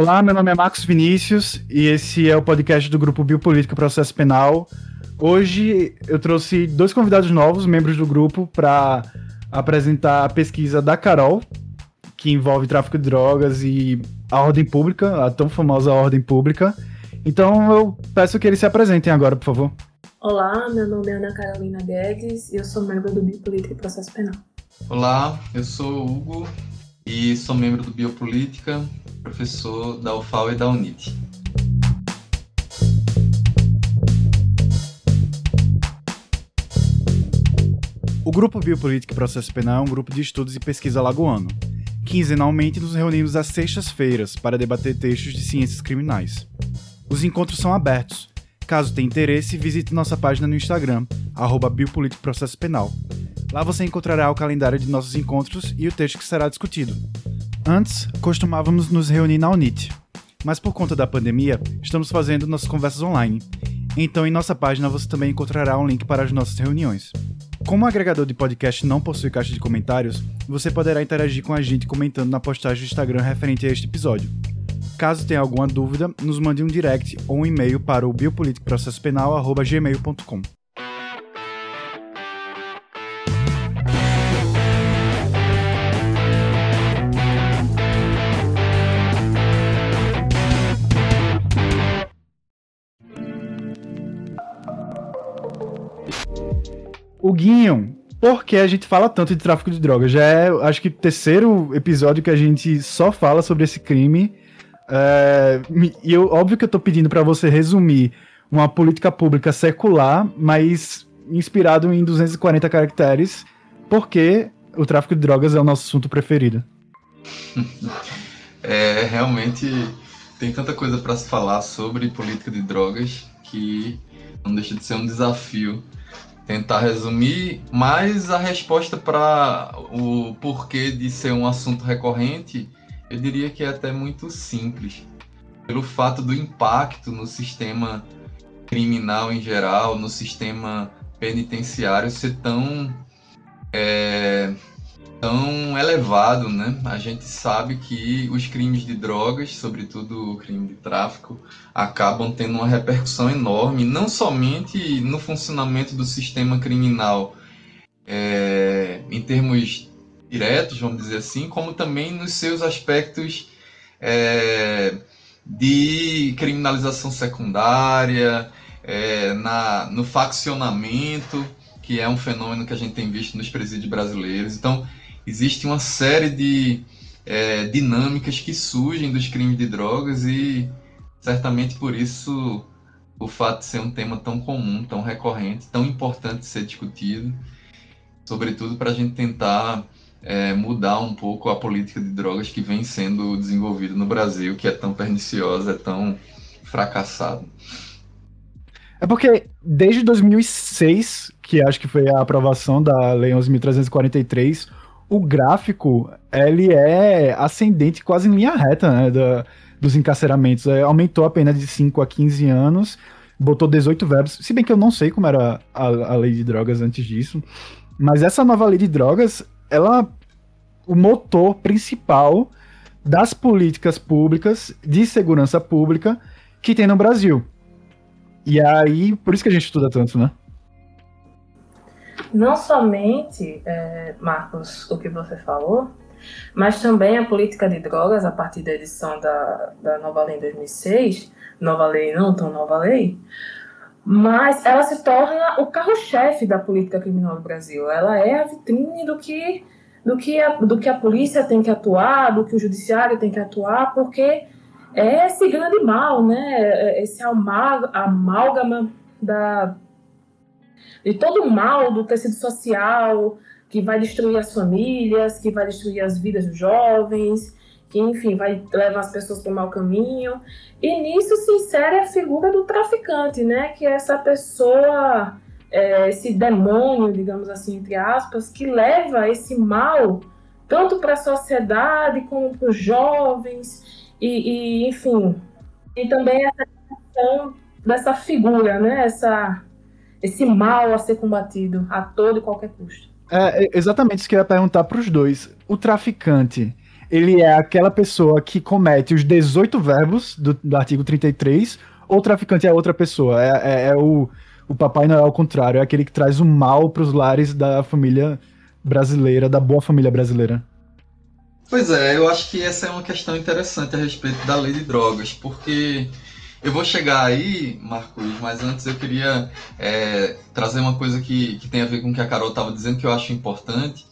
Olá, meu nome é Marcos Vinícius e esse é o podcast do grupo Biopolítica Processo Penal. Hoje eu trouxe dois convidados novos, membros do grupo, para apresentar a pesquisa da Carol, que envolve tráfico de drogas e a ordem pública, a tão famosa ordem pública. Então eu peço que eles se apresentem agora, por favor. Olá, meu nome é Ana Carolina Guedes e eu sou membro do Biopolítica Processo Penal. Olá, eu sou o Hugo e sou membro do Biopolítica, professor da UFAL e da UNIT. O Grupo Biopolítica e Processo Penal é um grupo de estudos e pesquisa lagoano. Quinzenalmente nos reunimos às sextas-feiras para debater textos de ciências criminais. Os encontros são abertos. Caso tenha interesse, visite nossa página no Instagram, arroba Processo Penal. Lá você encontrará o calendário de nossos encontros e o texto que será discutido. Antes, costumávamos nos reunir na Unite, mas por conta da pandemia, estamos fazendo nossas conversas online. Então, em nossa página você também encontrará um link para as nossas reuniões. Como o agregador de podcast não possui caixa de comentários, você poderá interagir com a gente comentando na postagem do Instagram referente a este episódio. Caso tenha alguma dúvida, nos mande um direct ou um e-mail para o biopoliticoprocessopenal.gmail.com. O Guinho, por que a gente fala tanto de tráfico de drogas? Já é, acho que, o terceiro episódio que a gente só fala sobre esse crime. É, e eu, óbvio que eu tô pedindo para você resumir uma política pública secular, mas inspirado em 240 caracteres, porque o tráfico de drogas é o nosso assunto preferido. É, realmente tem tanta coisa para se falar sobre política de drogas que não deixa de ser um desafio tentar resumir, mas a resposta para o porquê de ser um assunto recorrente, eu diria que é até muito simples. Pelo fato do impacto no sistema criminal em geral, no sistema penitenciário ser tão é, tão elevado, né? A gente sabe que os crimes de drogas, sobretudo o crime de tráfico, acabam tendo uma repercussão enorme, não somente no funcionamento do sistema criminal é, em termos diretos, vamos dizer assim, como também nos seus aspectos é, de criminalização secundária, é, na, no faccionamento, que é um fenômeno que a gente tem visto nos presídios brasileiros. Então, existe uma série de é, dinâmicas que surgem dos crimes de drogas e certamente por isso o fato de ser um tema tão comum, tão recorrente, tão importante de ser discutido, sobretudo para a gente tentar é, mudar um pouco a política de drogas que vem sendo desenvolvida no Brasil, que é tão perniciosa, é tão fracassada. É porque desde 2006, que acho que foi a aprovação da Lei 11.343, o gráfico, ele é ascendente quase em linha reta, né, da, dos encarceramentos. É, aumentou a pena de 5 a 15 anos, botou 18 verbos, se bem que eu não sei como era a, a lei de drogas antes disso, mas essa nova lei de drogas, ela o motor principal das políticas públicas de segurança pública que tem no Brasil. E aí, por isso que a gente estuda tanto, né? Não somente, é, Marcos, o que você falou, mas também a política de drogas, a partir da edição da, da nova lei em 2006, nova lei, não tão nova lei, mas ela se torna o carro-chefe da política criminal do Brasil. Ela é a vitrine do que, do, que a, do que a polícia tem que atuar, do que o judiciário tem que atuar, porque é esse grande mal, né? esse amálgama da de todo o mal do tecido social que vai destruir as famílias, que vai destruir as vidas dos jovens, que, enfim, vai levar as pessoas para o mau caminho. E nisso se insere a figura do traficante, né? Que é essa pessoa, é, esse demônio, digamos assim, entre aspas, que leva esse mal tanto para a sociedade como para os jovens, e, e, enfim. E também essa questão dessa figura, né? Essa esse mal a ser combatido a todo e qualquer custo. É, é exatamente isso que eu ia perguntar para os dois. O traficante, ele é aquela pessoa que comete os 18 verbos do, do artigo 33, ou o traficante é outra pessoa. É, é, é o, o Papai Noel ao contrário, é aquele que traz o mal para os lares da família brasileira, da boa família brasileira. Pois é, eu acho que essa é uma questão interessante a respeito da lei de drogas, porque eu vou chegar aí, Marcos, mas antes eu queria é, trazer uma coisa que, que tem a ver com o que a Carol estava dizendo, que eu acho importante,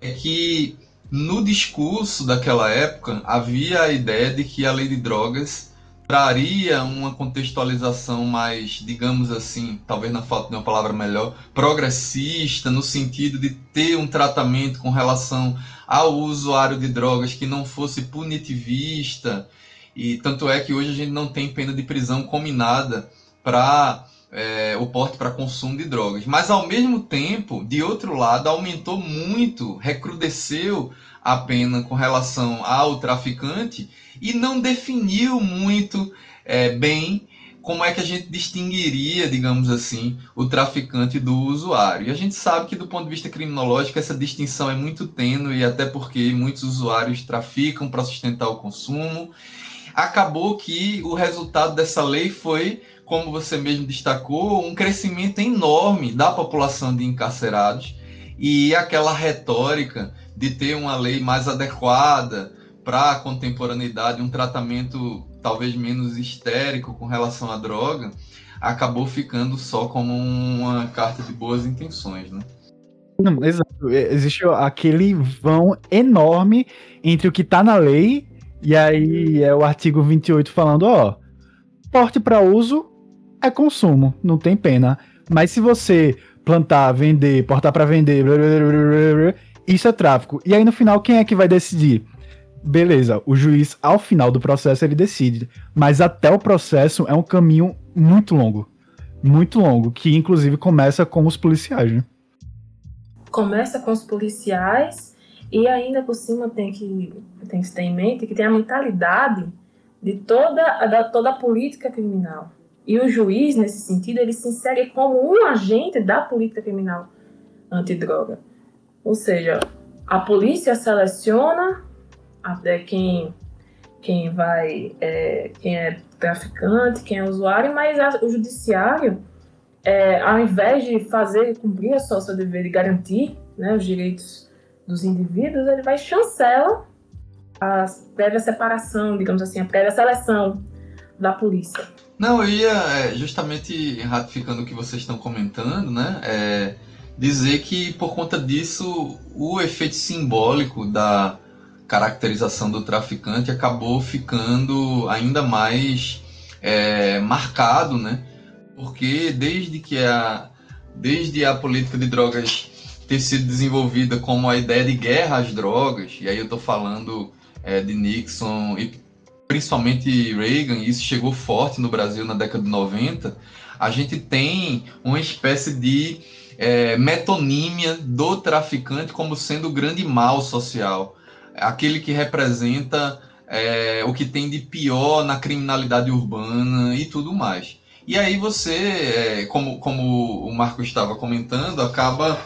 é que no discurso daquela época havia a ideia de que a lei de drogas traria uma contextualização mais, digamos assim, talvez na falta de uma palavra melhor, progressista, no sentido de ter um tratamento com relação ao usuário de drogas que não fosse punitivista. E tanto é que hoje a gente não tem pena de prisão combinada para é, o porte para consumo de drogas. Mas ao mesmo tempo, de outro lado, aumentou muito, recrudesceu a pena com relação ao traficante e não definiu muito é, bem como é que a gente distinguiria, digamos assim, o traficante do usuário. E a gente sabe que, do ponto de vista criminológico, essa distinção é muito tênue, até porque muitos usuários traficam para sustentar o consumo. Acabou que o resultado dessa lei foi, como você mesmo destacou, um crescimento enorme da população de encarcerados e aquela retórica de ter uma lei mais adequada para a contemporaneidade, um tratamento talvez menos histérico com relação à droga, acabou ficando só como uma carta de boas intenções, né? Não, exato. É, existe aquele vão enorme entre o que está na lei e aí é o artigo 28 falando, ó, porte para uso é consumo, não tem pena. Mas se você plantar, vender, portar para vender, blá, blá, blá, isso é tráfico. E aí no final quem é que vai decidir? beleza, o juiz, ao final do processo, ele decide. Mas até o processo é um caminho muito longo. Muito longo, que inclusive começa com os policiais, né? Começa com os policiais e ainda por cima tem que, tem que ter em mente que tem a mentalidade de toda, da, toda a política criminal. E o juiz, nesse sentido, ele se insere como um agente da política criminal antidroga. Ou seja, a polícia seleciona até quem quem vai é, quem é traficante, quem é usuário, mas a, o judiciário, é, ao invés de fazer cumprir sua, seu dever de garantir né, os direitos dos indivíduos, ele vai chancela a prévia separação, digamos assim, a prévia seleção da polícia. Não, eu ia é, justamente ratificando o que vocês estão comentando, né? É, dizer que por conta disso o efeito simbólico da caracterização do traficante acabou ficando ainda mais é, marcado, né? Porque desde que a, desde a política de drogas ter sido desenvolvida como a ideia de guerra às drogas, e aí eu estou falando é, de Nixon e principalmente Reagan, e isso chegou forte no Brasil na década de 90, a gente tem uma espécie de é, metonímia do traficante como sendo o grande mal social aquele que representa é, o que tem de pior na criminalidade urbana e tudo mais. E aí você, é, como, como o Marco estava comentando, acaba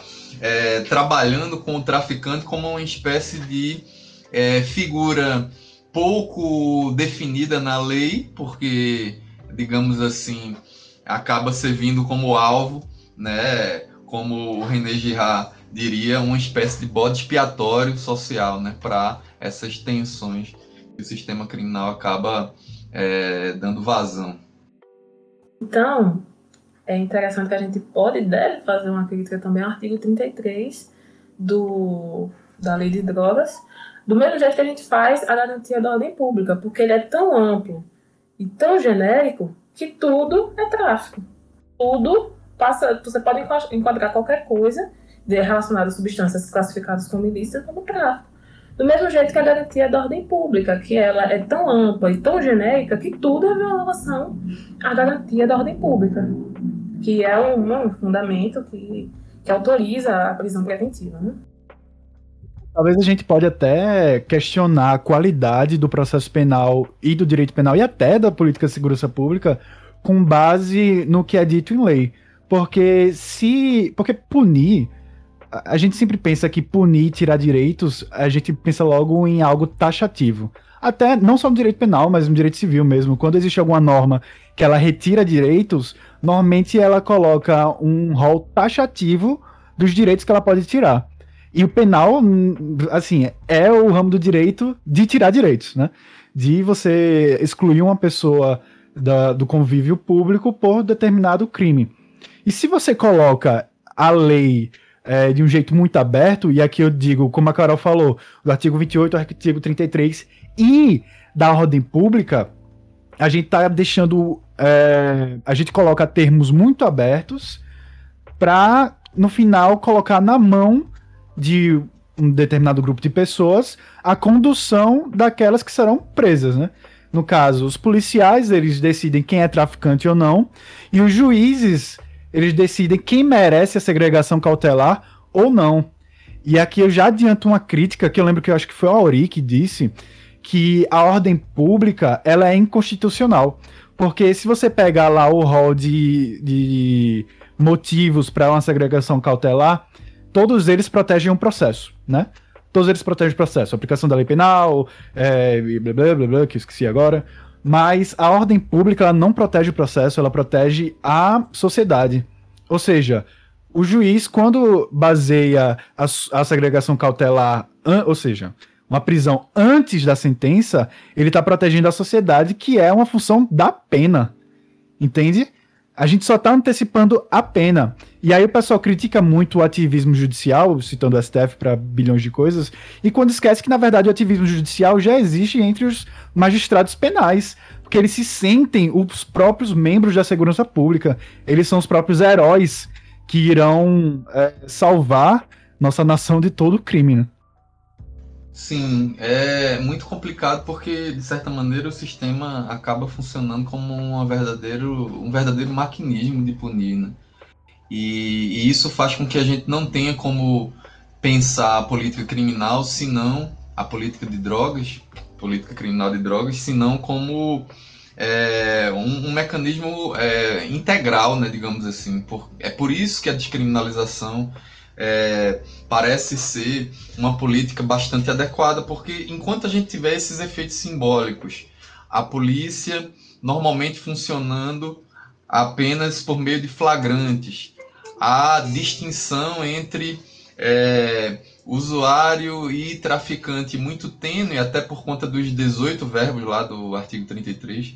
é, trabalhando com o traficante como uma espécie de é, figura pouco definida na lei, porque, digamos assim, acaba servindo como alvo, né, como o René Girard diria, uma espécie de bode expiatório social né, para essas tensões que o sistema criminal acaba é, dando vazão. Então, é interessante que a gente pode e deve fazer uma crítica também ao artigo 33 do, da Lei de Drogas, do mesmo jeito que a gente faz a garantia da ordem pública, porque ele é tão amplo e tão genérico que tudo é tráfico. Tudo passa, você pode enquadrar qualquer coisa relacionada a substâncias classificadas como ilícitas como tráfico. Do mesmo jeito que a garantia da ordem pública, que ela é tão ampla e tão genérica que tudo é violação à garantia da ordem pública, que é um, um fundamento que, que autoriza a prisão preventiva. Né? Talvez a gente pode até questionar a qualidade do processo penal e do direito penal e até da política de segurança pública com base no que é dito em lei. Porque se. Porque punir a gente sempre pensa que punir, tirar direitos, a gente pensa logo em algo taxativo. Até não só no direito penal, mas no direito civil mesmo. Quando existe alguma norma que ela retira direitos, normalmente ela coloca um rol taxativo dos direitos que ela pode tirar. E o penal, assim, é o ramo do direito de tirar direitos, né? De você excluir uma pessoa da, do convívio público por determinado crime. E se você coloca a lei é, de um jeito muito aberto, e aqui eu digo, como a Carol falou, do artigo 28 ao artigo 33 e da ordem pública, a gente está deixando. É, a gente coloca termos muito abertos para, no final, colocar na mão de um determinado grupo de pessoas a condução daquelas que serão presas, né? No caso, os policiais, eles decidem quem é traficante ou não, e os juízes, eles decidem quem merece a segregação cautelar ou não. E aqui eu já adianto uma crítica, que eu lembro que eu acho que foi a Auri que disse, que a ordem pública, ela é inconstitucional. Porque se você pegar lá o rol de, de motivos para uma segregação cautelar, todos eles protegem um processo, né? Todos eles protegem o processo. Aplicação da lei penal, é, blá, blá, blá, blá, que eu esqueci agora. Mas a ordem pública não protege o processo, ela protege a sociedade. Ou seja, o juiz, quando baseia a, a segregação cautelar, ou seja, uma prisão antes da sentença, ele está protegendo a sociedade, que é uma função da pena. Entende? A gente só está antecipando a pena. E aí o pessoal critica muito o ativismo judicial, citando o STF para bilhões de coisas, e quando esquece que, na verdade, o ativismo judicial já existe entre os magistrados penais, porque eles se sentem os próprios membros da segurança pública, eles são os próprios heróis que irão é, salvar nossa nação de todo crime. Né? Sim, é muito complicado porque, de certa maneira, o sistema acaba funcionando como uma verdadeiro, um verdadeiro maquinismo de punir, né? E, e, isso faz com que a gente não tenha como pensar a política criminal, senão a política de drogas, política criminal de drogas, senão como é, um, um, mecanismo é, integral, né, digamos assim. Por, é por isso que a descriminalização é, parece ser uma política bastante adequada, porque enquanto a gente tiver esses efeitos simbólicos, a polícia normalmente funcionando apenas por meio de flagrantes, a distinção entre é, usuário e traficante muito tênue, até por conta dos 18 verbos lá do artigo 33.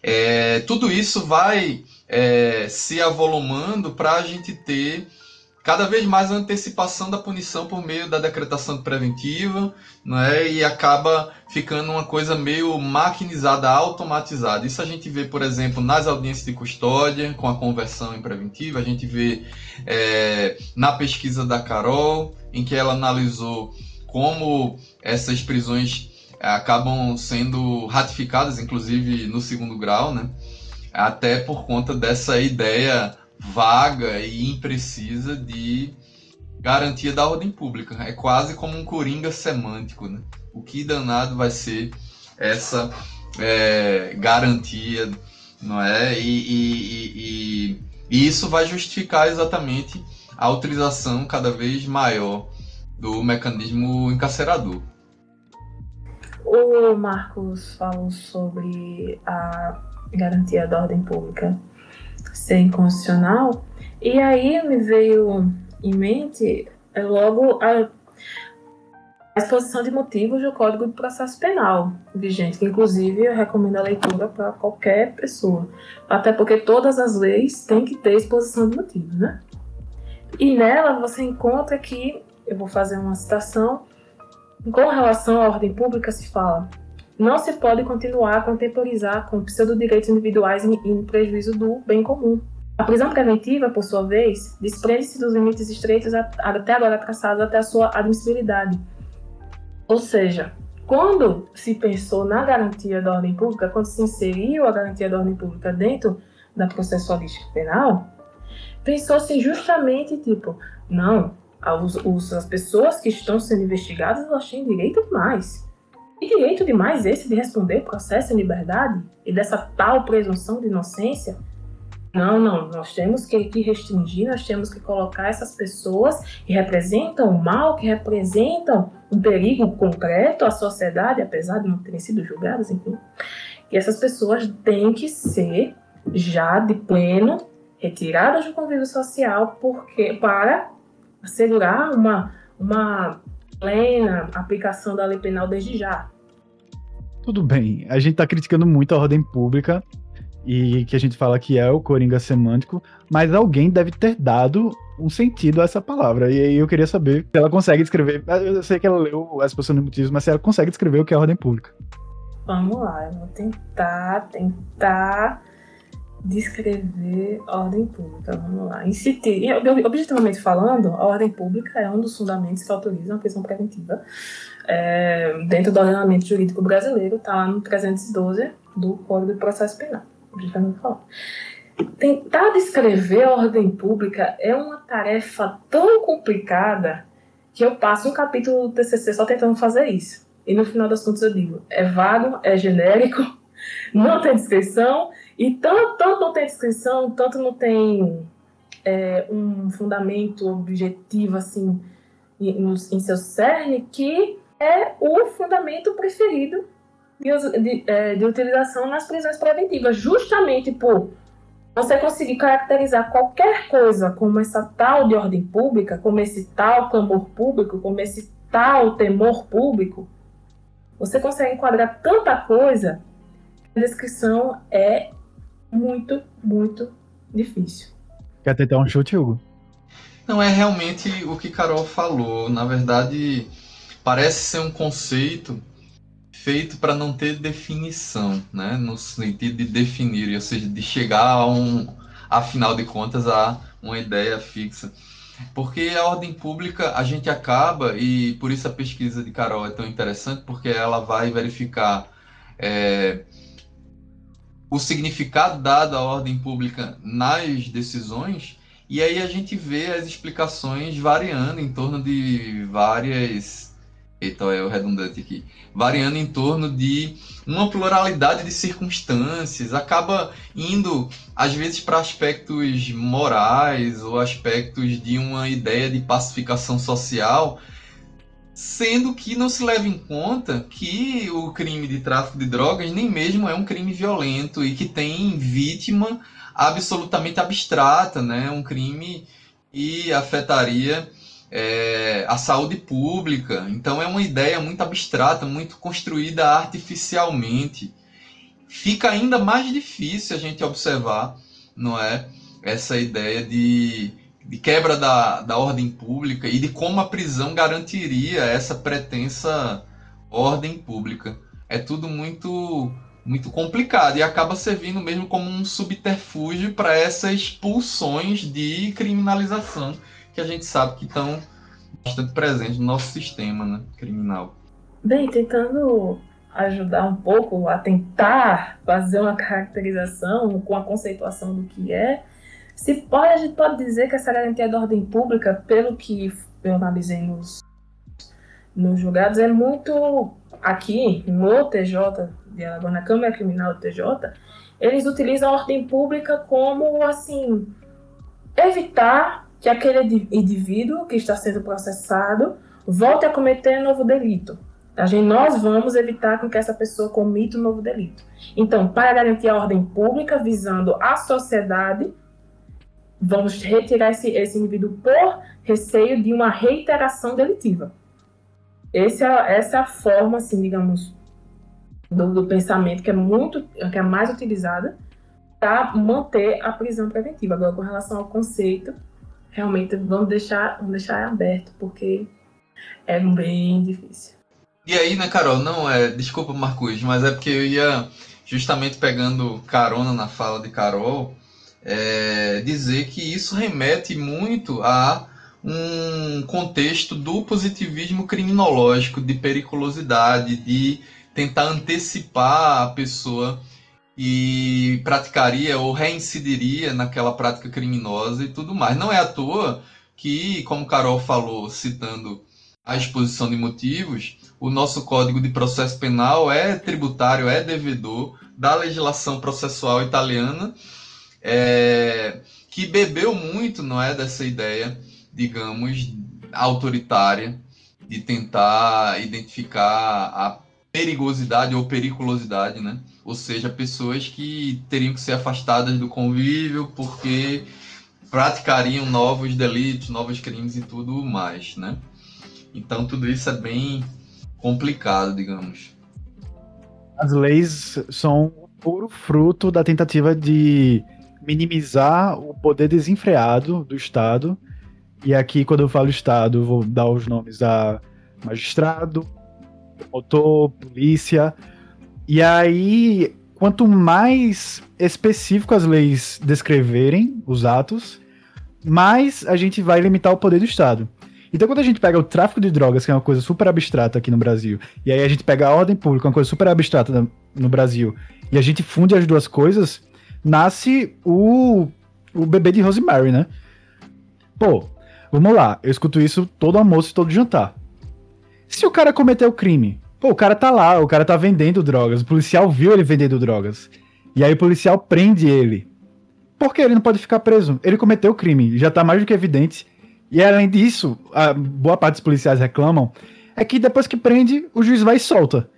É, tudo isso vai é, se avolumando para a gente ter cada vez mais a antecipação da punição por meio da decretação preventiva, não é? E acaba ficando uma coisa meio maquinizada, automatizada. Isso a gente vê, por exemplo, nas audiências de custódia, com a conversão em preventiva, a gente vê é, na pesquisa da Carol, em que ela analisou como essas prisões é, acabam sendo ratificadas, inclusive no segundo grau, né? Até por conta dessa ideia vaga e imprecisa de garantia da ordem pública. É quase como um coringa semântico, né? O que danado vai ser essa é, garantia, não é? E, e, e, e, isso vai justificar exatamente a utilização cada vez maior do mecanismo encarcerador. O Marcos falou sobre a garantia da ordem pública ser inconstitucional. E aí me veio em mente é, logo a, a exposição de motivos do Código de Processo Penal vigente, que inclusive eu recomendo a leitura para qualquer pessoa, até porque todas as leis têm que ter exposição de motivos, né? E nela você encontra que, eu vou fazer uma citação, com relação à ordem pública se fala não se pode continuar a contemporizar com pseudo-direitos individuais em, prejuízo do bem comum. A prisão preventiva, por sua vez, desprende-se dos limites estreitos até agora traçados até a sua admissibilidade. Ou seja, quando se pensou na garantia da ordem pública, quando se inseriu a garantia da ordem pública dentro da processualística penal, pensou-se justamente tipo, não, as pessoas que estão sendo investigadas elas têm direito mais. E direito demais esse de responder o processo em liberdade e dessa tal presunção de inocência? Não, não, nós temos que, que restringir, nós temos que colocar essas pessoas que representam o mal, que representam um perigo concreto à sociedade, apesar de não terem sido julgadas, enfim. E essas pessoas têm que ser já de pleno retiradas do convívio social porque para assegurar uma, uma plena aplicação da lei penal desde já. Tudo bem, a gente está criticando muito a ordem pública, e que a gente fala que é o coringa semântico, mas alguém deve ter dado um sentido a essa palavra. E aí eu queria saber se ela consegue descrever. Eu sei que ela leu as de motivos, mas se ela consegue descrever o que é ordem pública. Vamos lá, eu vou tentar, tentar descrever ordem pública. Vamos lá. Incitir, objetivamente falando, a ordem pública é um dos fundamentos que autorizam a prisão preventiva. É, dentro do ordenamento jurídico brasileiro, está no 312 do Código de Processo Penal justamente falar. Tentar descrever a ordem pública é uma tarefa tão complicada que eu passo um capítulo do TCC só tentando fazer isso. E no final das contas eu digo, é vago, é genérico, não tem descrição, e tanto, tanto não tem descrição, tanto não tem é, um fundamento objetivo assim em, em seu cerne, que é o fundamento preferido de, de, é, de utilização nas prisões preventivas, justamente por você conseguir caracterizar qualquer coisa como essa tal de ordem pública, como esse tal clamor público, como esse tal temor público, você consegue enquadrar tanta coisa que a descrição é muito, muito difícil. Quer tentar um chute, Hugo? Não, é realmente o que Carol falou. Na verdade, parece ser um conceito feito para não ter definição, né? No sentido de definir, ou seja, de chegar a um, afinal de contas, a uma ideia fixa. Porque a ordem pública a gente acaba, e por isso a pesquisa de Carol é tão interessante, porque ela vai verificar é, o significado dado à ordem pública nas decisões, e aí a gente vê as explicações variando em torno de várias então é o redundante aqui, variando em torno de uma pluralidade de circunstâncias, acaba indo às vezes para aspectos morais ou aspectos de uma ideia de pacificação social, sendo que não se leva em conta que o crime de tráfico de drogas nem mesmo é um crime violento e que tem vítima absolutamente abstrata, né? Um crime e afetaria é, a saúde pública. Então é uma ideia muito abstrata, muito construída artificialmente. Fica ainda mais difícil a gente observar, não é, essa ideia de, de quebra da, da ordem pública e de como a prisão garantiria essa pretensa ordem pública. É tudo muito muito complicado e acaba servindo mesmo como um subterfúgio para essas pulsões de criminalização que a gente sabe que estão bastante presentes no nosso sistema né, criminal. Bem, tentando ajudar um pouco a tentar fazer uma caracterização com a conceituação do que é, se pode, a gente pode dizer que essa garantia da ordem pública, pelo que eu analisei nos, nos julgados, é muito aqui no TJ, na Câmara Criminal do TJ, eles utilizam a ordem pública como assim evitar que aquele indivíduo que está sendo processado volte a cometer novo delito. A gente, nós vamos evitar que essa pessoa cometa um novo delito. Então, para garantir a ordem pública, visando a sociedade, vamos retirar esse, esse indivíduo por receio de uma reiteração delitiva. Esse é, essa é a forma, assim, digamos, do, do pensamento que é muito, que é mais utilizada para manter a prisão preventiva. Agora, com relação ao conceito, realmente vamos deixar, vamos deixar aberto, porque é bem difícil. E aí, né, Carol? Não, é. Desculpa, Marcos, mas é porque eu ia justamente pegando carona na fala de Carol, é, dizer que isso remete muito a um contexto do positivismo criminológico, de periculosidade, de tentar antecipar a pessoa e praticaria ou reincidiria naquela prática criminosa e tudo mais. Não é à toa que, como Carol falou, citando a exposição de motivos, o nosso Código de Processo Penal é tributário, é devedor da legislação processual italiana, é, que bebeu muito, não é, dessa ideia, digamos, autoritária de tentar identificar a perigosidade ou periculosidade, né? Ou seja, pessoas que teriam que ser afastadas do convívio porque praticariam novos delitos, novos crimes e tudo mais, né? Então tudo isso é bem complicado, digamos. As leis são puro fruto da tentativa de minimizar o poder desenfreado do Estado. E aqui, quando eu falo Estado, eu vou dar os nomes a magistrado, promotor, polícia. E aí, quanto mais específico as leis descreverem os atos, mais a gente vai limitar o poder do Estado. Então, quando a gente pega o tráfico de drogas, que é uma coisa super abstrata aqui no Brasil, e aí a gente pega a ordem pública, uma coisa super abstrata no Brasil, e a gente funde as duas coisas, nasce o, o bebê de Rosemary, né? Pô, vamos lá, eu escuto isso todo almoço e todo jantar. Se o cara cometeu crime, pô, o cara tá lá, o cara tá vendendo drogas, o policial viu ele vendendo drogas. E aí o policial prende ele. Por que ele não pode ficar preso? Ele cometeu o crime, já tá mais do que evidente. E além disso, a boa parte dos policiais reclamam é que depois que prende, o juiz vai e solta.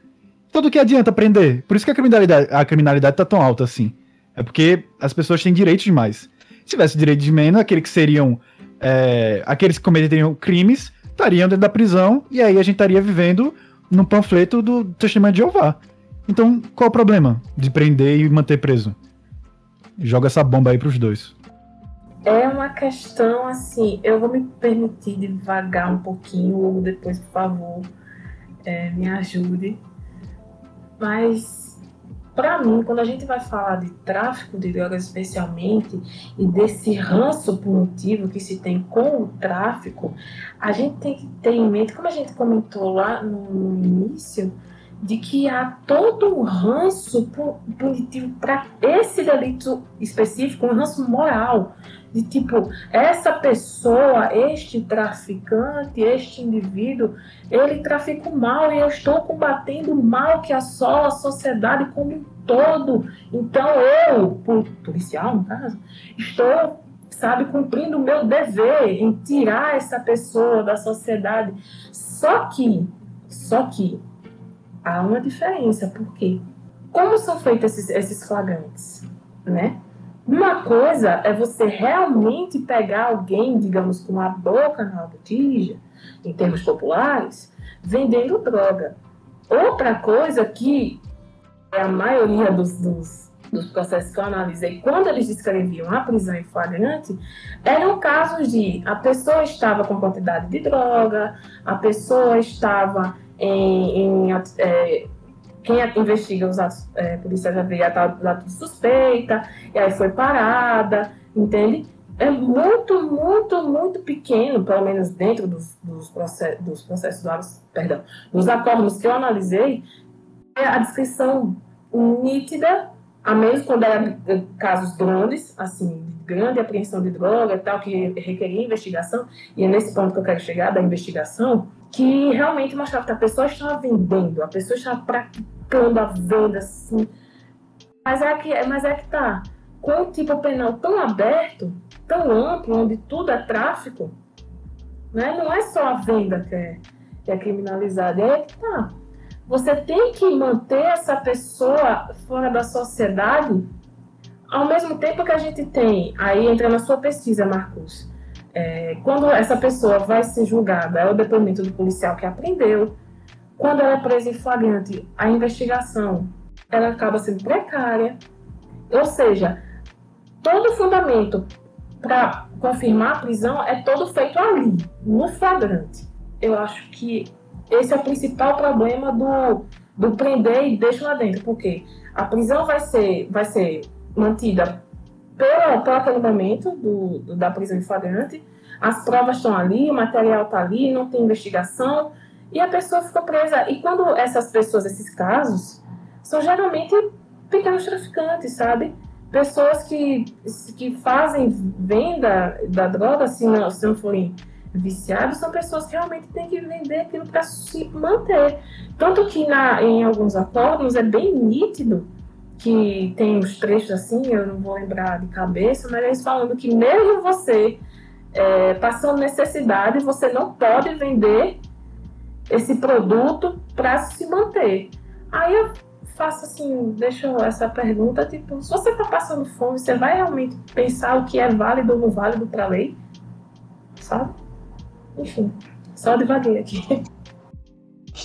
Então do que adianta prender? Por isso que a criminalidade, a criminalidade tá tão alta assim. É porque as pessoas têm direitos demais. Se tivesse direito de menos, aqueles que seriam. É, aqueles que cometeriam crimes estariam dentro da prisão e aí a gente estaria vivendo no panfleto do Testemunho de Jeová. Então, qual o problema de prender e manter preso? Joga essa bomba aí pros dois. É uma questão assim, eu vou me permitir devagar um pouquinho, ou depois, por favor, é, me ajude. Mas para mim, quando a gente vai falar de tráfico de drogas especialmente e desse ranço punitivo que se tem com o tráfico, a gente tem que ter em mente, como a gente comentou lá no, início, de que há todo um ranço punitivo para esse delito específico, um ranço moral de tipo, essa pessoa, este traficante, este indivíduo, ele trafica o mal e eu estou combatendo o mal que assola a sociedade como um todo. Então eu, policial no caso, estou, sabe, cumprindo o meu dever em tirar essa pessoa da sociedade. Só que, só que, há uma diferença, porque como são feitos esses, esses flagrantes, né? Uma coisa é você realmente pegar alguém, digamos, com a boca na botija, em termos populares, vendendo droga. Outra coisa que a maioria dos, dos, dos processos que eu analisei, quando eles descreviam a prisão em flagrante, eram casos de a pessoa estava com quantidade de droga, a pessoa estava em, em é, quem investiga os atos é, policiais já veio atos de suspeita, e aí foi parada, entende? É muito, muito, muito pequeno, pelo menos dentro dos, dos, processos, dos processos, perdão, dos acordos que eu analisei, é a descrição nítida, a mesmo quando era casos grandes, assim, grande apreensão de droga e tal, que requeria investigação, e é nesse ponto que eu quero chegar, da investigação, que realmente mostrava que a pessoa estava vendendo, a pessoa estava praticando a venda, assim. Mas é que, mas é que tá, com o tipo penal tão aberto, tão amplo, onde tudo é tráfico, né? não é só a venda que é, que é criminalizada, é que tá. Você tem que manter essa pessoa fora da sociedade, ao mesmo tempo que a gente tem, aí entra na sua pesquisa, Marcos, é, quando essa pessoa vai ser julgada, é o depoimento do policial que aprendeu. Quando ela é presa em flagrante, a investigação ela acaba sendo precária. Ou seja, todo o fundamento para confirmar a prisão é todo feito ali, no flagrante. Eu acho que esse é o principal problema do, do prender e deixar lá dentro, porque a prisão vai ser, vai ser mantida pelo, pelo aquele momento do, do, da prisão em flagrante, as provas estão ali, o material está ali, não tem investigação, e a pessoa ficou presa. E quando essas pessoas, esses casos, são geralmente pequenos traficantes, sabe? Pessoas que, que fazem venda da droga, se não, se não forem viciados, são pessoas que realmente têm que vender aquilo para se manter. Tanto que na, em alguns acordos é bem nítido que tem uns trechos assim, eu não vou lembrar de cabeça, mas eles falando que mesmo você é, passando necessidade, você não pode vender esse produto para se manter. Aí eu faço assim, deixo essa pergunta, tipo, se você está passando fome, você vai realmente pensar o que é válido ou não válido para a lei? Sabe? Enfim, só devaguei aqui.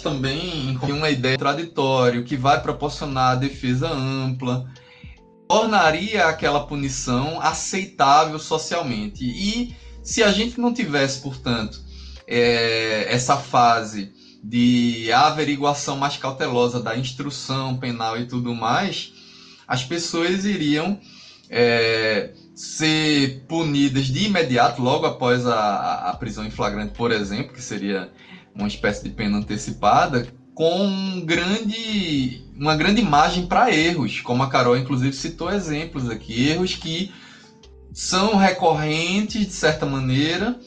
Também uma ideia contraditória que vai proporcionar defesa ampla, tornaria aquela punição aceitável socialmente. E se a gente não tivesse, portanto, é, essa fase de averiguação mais cautelosa da instrução penal e tudo mais, as pessoas iriam é, ser punidas de imediato, logo após a, a prisão em flagrante, por exemplo, que seria uma espécie de pena antecipada, com um grande, uma grande margem para erros, como a Carol inclusive citou exemplos aqui, erros que são recorrentes de certa maneira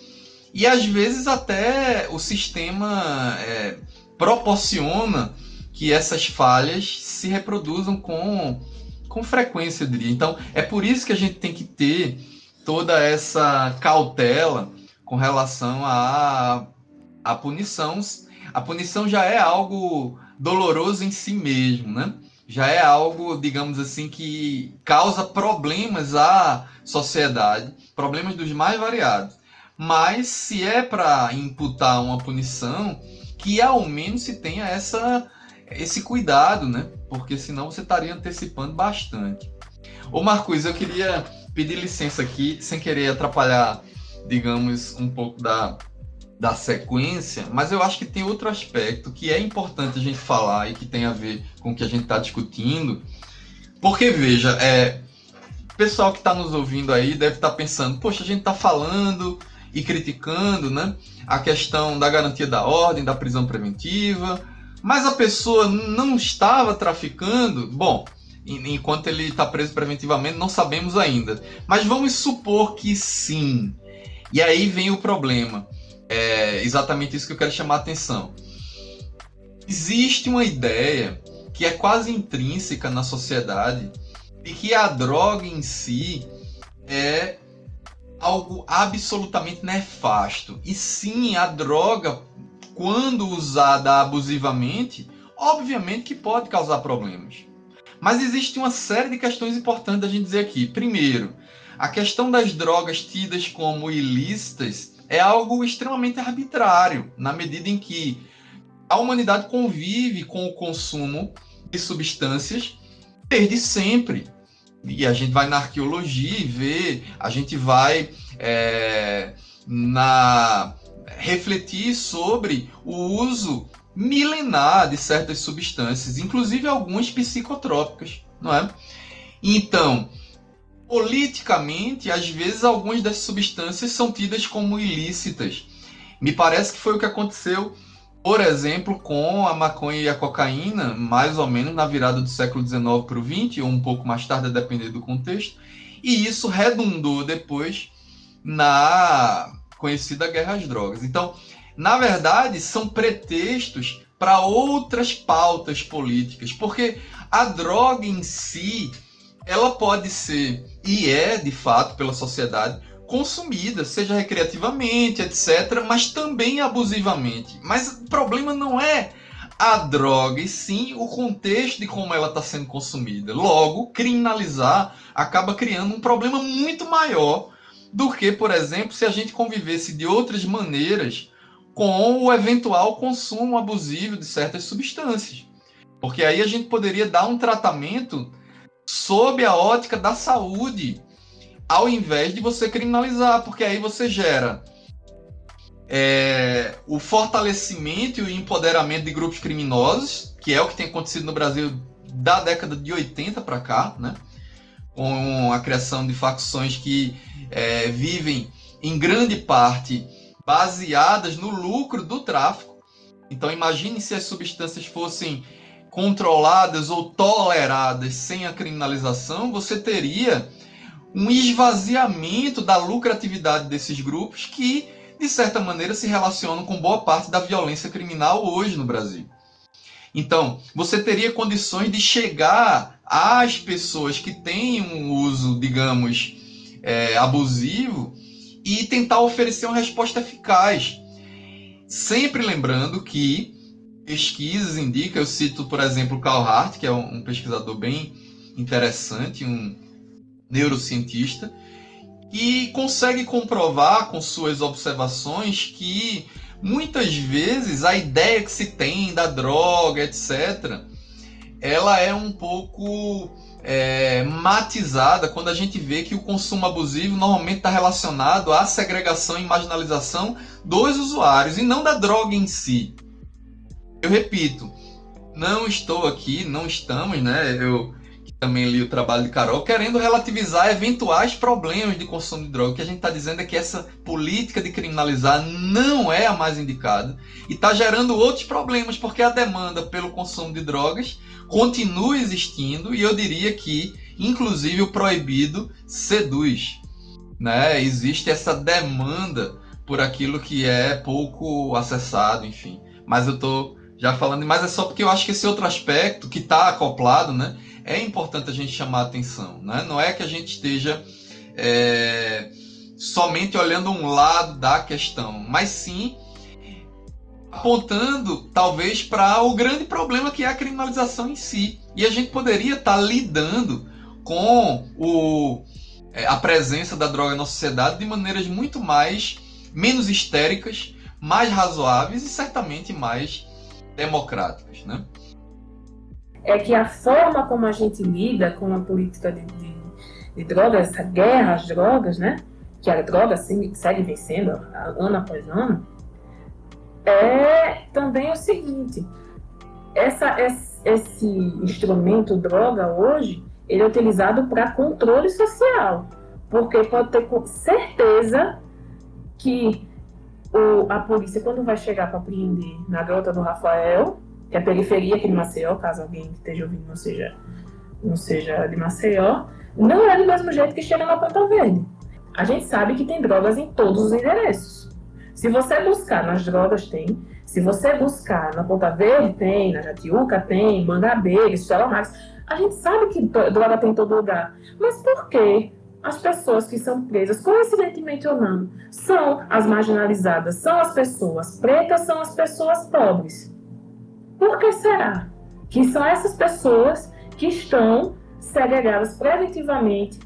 e às vezes até o sistema é, proporciona que essas falhas se reproduzam com, com frequência, eu diria. Então, é por isso que a gente tem que ter toda essa cautela com relação à, à punição. A punição já é algo doloroso em si mesmo, né? Já é algo, digamos assim, que causa problemas à sociedade, problemas dos mais variados. Mas se é para imputar uma punição, que ao menos se tenha essa, esse cuidado, né? Porque senão você estaria antecipando bastante. Ô Marcos, eu queria pedir licença aqui, sem querer atrapalhar, digamos, um pouco da, da sequência, mas eu acho que tem outro aspecto que é importante a gente falar e que tem a ver com o que a gente está discutindo. Porque, veja, é, o pessoal que está nos ouvindo aí deve estar tá pensando, poxa, a gente está falando e criticando né, a questão da garantia da ordem, da prisão preventiva, mas a pessoa não estava traficando. Bom, enquanto ele está preso preventivamente, não sabemos ainda. Mas vamos supor que sim. E aí vem o problema. É exatamente isso que eu quero chamar a atenção. Existe uma ideia que é quase intrínseca na sociedade de que a droga em si é algo absolutamente nefasto. E sim, a droga, quando usada abusivamente, obviamente que pode causar problemas. Mas existe uma série de questões importantes da gente dizer aqui. Primeiro, a questão das drogas tidas como ilícitas é algo extremamente arbitrário, na medida em que a humanidade convive com o consumo de substâncias desde sempre e a gente vai na arqueologia e vê, a gente vai é, na refletir sobre o uso milenar de certas substâncias, inclusive algumas psicotrópicas, não é? Então, politicamente, às vezes algumas dessas substâncias são tidas como ilícitas. Me parece que foi o que aconteceu por exemplo, com a maconha e a cocaína, mais ou menos na virada do século XIX para o XX, ou um pouco mais tarde, a depender do contexto, e isso redundou depois na conhecida guerra às drogas. Então, na verdade, são pretextos para outras pautas políticas, porque a droga em si, ela pode ser, e é de fato pela sociedade, consumida, seja recreativamente, etc., mas também abusivamente. Mas o problema não é a droga, e sim o contexto de como ela está sendo consumida. Logo, criminalizar acaba criando um problema muito maior do que, por exemplo, se a gente convivesse de outras maneiras com o eventual consumo abusivo de certas substâncias. Porque aí a gente poderia dar um tratamento sob a ótica da saúde ao invés de você criminalizar, porque aí você gera é, o fortalecimento e o empoderamento de grupos criminosos, que é o que tem acontecido no Brasil da década de 80 para cá, né? com a criação de facções que é, vivem em grande parte baseadas no lucro do tráfico. Então imagine se as substâncias fossem controladas ou toleradas sem a criminalização, você teria um esvaziamento da lucratividade desses grupos que, de certa maneira, se relacionam com boa parte da violência criminal hoje no Brasil. Então, você teria condições de chegar às pessoas que têm um uso, digamos, é, abusivo e tentar oferecer uma resposta eficaz. Sempre lembrando que pesquisas indicam, eu cito, por exemplo, Carl Hart, que é um pesquisador bem interessante, um neurocientista, que consegue comprovar com suas observações que muitas vezes a ideia que se tem da droga, etc., ela é um pouco é, matizada quando a gente vê que o consumo abusivo normalmente está relacionado à segregação e marginalização dos usuários e não da droga em si. Eu repito, não estou aqui, não estamos, né? Eu também li o trabalho de Carol, querendo relativizar eventuais problemas de consumo de droga. O que a gente está dizendo é que essa política de criminalizar não é a mais indicada e está gerando outros problemas, porque a demanda pelo consumo de drogas continua existindo e eu diria que, inclusive, o proibido seduz. Né? Existe essa demanda por aquilo que é pouco acessado, enfim. Mas eu estou já falando, mas é só porque eu acho que esse outro aspecto que está acoplado, né? é importante a gente chamar a atenção. Né? Não é que a gente esteja é, somente olhando um lado da questão, mas sim apontando talvez para o grande problema que é a criminalização em si. E a gente poderia estar tá lidando com o, é, a presença da droga na sociedade de maneiras muito mais menos histéricas, mais razoáveis e certamente mais democráticas, né? é que a forma como a gente lida com a política de, de, de drogas, essa guerra às drogas, né? Que a droga segue, vencendo ano após ano, é também o seguinte: essa, esse instrumento droga hoje ele é utilizado para controle social, porque pode ter certeza que o, a polícia, quando vai chegar para prender na grota do Rafael, que é a periferia aqui de Maceió, caso alguém esteja ouvindo não seja, não seja de Maceió, não é do mesmo jeito que chega na Ponta Verde. A gente sabe que tem drogas em todos os endereços. Se você buscar nas drogas, tem. Se você buscar na Ponta Verde, tem. Na Jatiuca, tem. Mangabeira, Estela Max. A gente sabe que droga tem em todo lugar. Mas por que as pessoas que são presas, coincidentemente ou não, são as marginalizadas, são as pessoas pretas, são as pessoas pobres? Por que será? Que são essas pessoas que estão segregadas preventivamente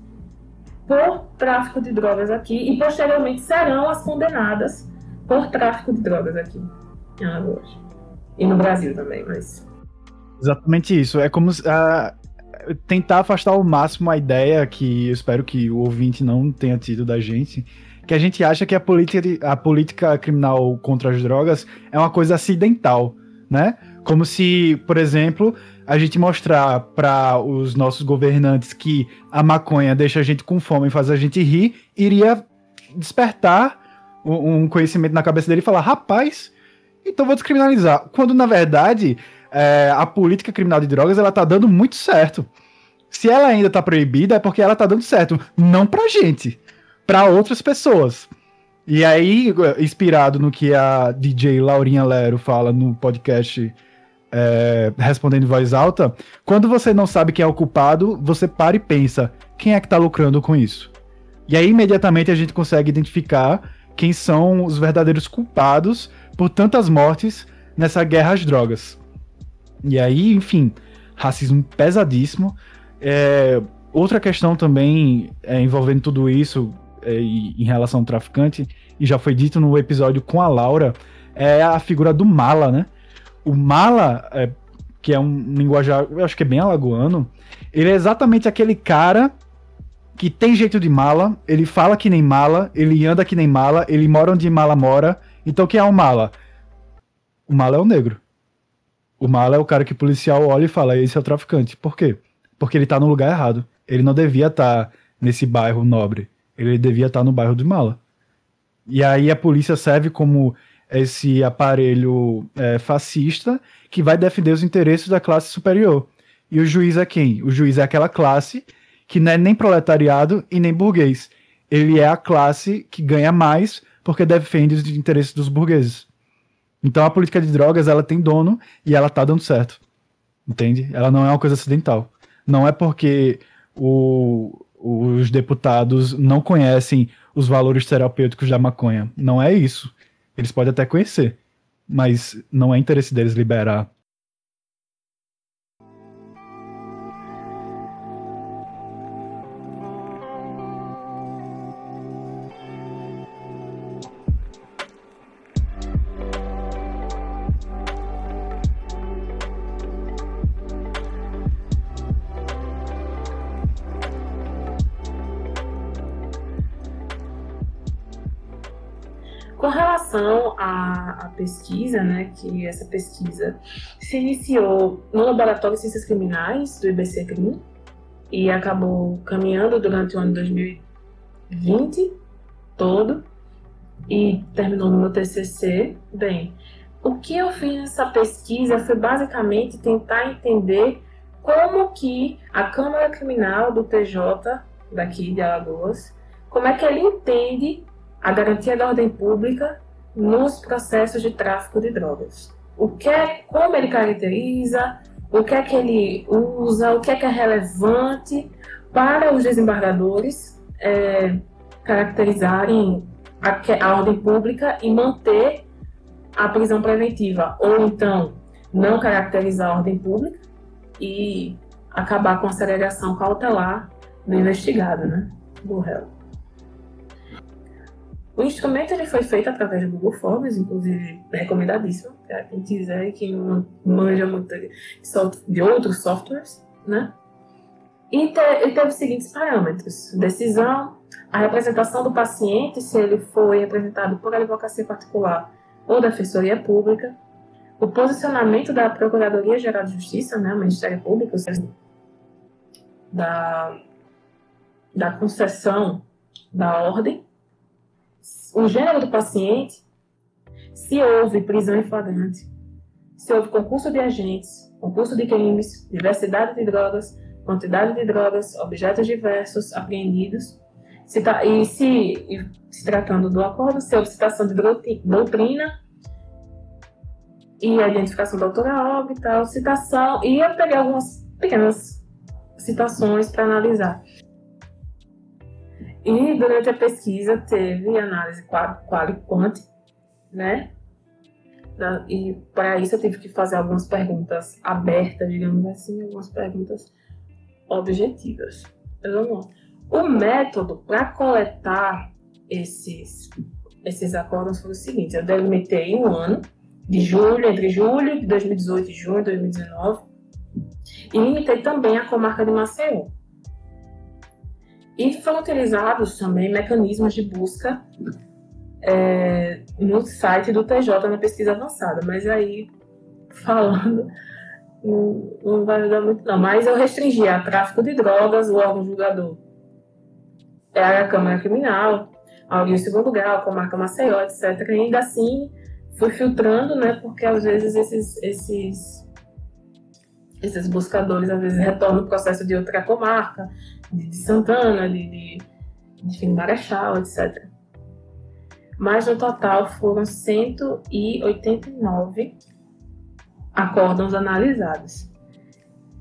por tráfico de drogas aqui e posteriormente serão as condenadas por tráfico de drogas aqui em Alagoas. E no Brasil também, mas. Exatamente isso. É como uh, tentar afastar ao máximo a ideia que eu espero que o ouvinte não tenha tido da gente, que a gente acha que a política, a política criminal contra as drogas é uma coisa acidental, né? Como se, por exemplo, a gente mostrar para os nossos governantes que a maconha deixa a gente com fome e faz a gente rir, iria despertar um conhecimento na cabeça dele e falar: rapaz, então vou descriminalizar. Quando, na verdade, é, a política criminal de drogas ela tá dando muito certo. Se ela ainda tá proibida, é porque ela tá dando certo. Não pra gente, para outras pessoas. E aí, inspirado no que a DJ Laurinha Lero fala no podcast é, respondendo em voz alta, quando você não sabe quem é o culpado, você para e pensa, quem é que tá lucrando com isso? E aí, imediatamente, a gente consegue identificar quem são os verdadeiros culpados por tantas mortes nessa guerra às drogas. E aí, enfim, racismo pesadíssimo. É, outra questão também é, envolvendo tudo isso é, em relação ao traficante, e já foi dito no episódio com a Laura, é a figura do mala, né? O mala, é, que é um linguajar, eu acho que é bem alagoano, ele é exatamente aquele cara que tem jeito de mala, ele fala que nem mala, ele anda que nem mala, ele mora onde mala mora. Então quem é o mala? O mala é o negro. O mala é o cara que o policial olha e fala, esse é o traficante. Por quê? Porque ele tá no lugar errado. Ele não devia estar tá nesse bairro nobre. Ele devia estar tá no bairro de mala. E aí a polícia serve como esse aparelho é, fascista que vai defender os interesses da classe superior. E o juiz é quem? O juiz é aquela classe que não é nem proletariado e nem burguês. Ele é a classe que ganha mais porque defende os interesses dos burgueses. Então a política de drogas, ela tem dono e ela tá dando certo. Entende? Ela não é uma coisa acidental. Não é porque o, os deputados não conhecem os valores terapêuticos da maconha. Não é isso. Eles podem até conhecer, mas não é interesse deles liberar relação à, à, pesquisa, né, que essa pesquisa se iniciou no Laboratório de Ciências Criminais do IBC CRIM e acabou caminhando durante o ano 2020 todo e terminou no meu TCC. Bem, o que eu fiz nessa pesquisa foi basicamente tentar entender como que a Câmara Criminal do TJ daqui de Alagoas, como é que ele entende a garantia da ordem pública nos processos de tráfico de drogas. O que é, como ele caracteriza, o que é que ele usa, o que é que é relevante para os desembargadores é, caracterizarem a, a ordem pública e manter a prisão preventiva, ou então não caracterizar a ordem pública e acabar com a segregação cautelar do investigado, né, do réu. O instrumento ele foi feito através do Google Forms, inclusive recomendadíssimo, para quem quiser e quem manja muito de outros softwares, né? E te, ele teve os seguintes parâmetros: decisão, a representação do paciente, se ele foi representado por advocacia particular ou defensoria pública, o posicionamento da Procuradoria Geral de Justiça, né, o Ministério Público, da, da concessão da ordem, o gênero do paciente, se houve prisão em flagrante, se houve concurso de agentes, concurso de crimes, diversidade de drogas, quantidade de drogas, objetos diversos apreendidos, se tá, e se, e, se tratando do acordo, se houve citação de doutrina e a identificação da autora obra e tal, citação, e eu peguei algumas pequenas citações para analisar. E durante a pesquisa teve análise qual e quant, né? E para isso eu tive que fazer algumas perguntas abertas, digamos assim, algumas perguntas objetivas. O método para coletar esses, esses acordos foi o seguinte: eu delimitei um ano, de julho, entre julho de 2018 e junho de 2019, e limitei também a comarca de Maceió. E foram utilizados também mecanismos de busca é, no site do TJ na pesquisa avançada, mas aí falando não, não vai ajudar muito não. Mas eu restringi a tráfico de drogas, o órgão julgador é a Câmara Criminal, alguém em segundo grau, comarca Maceió, etc. E ainda assim fui filtrando, né? Porque às vezes esses, esses, esses buscadores às vezes retornam o processo de outra comarca, de Santana, de, de enfim, Marechal, etc. Mas no total foram 189 acórdãos analisados.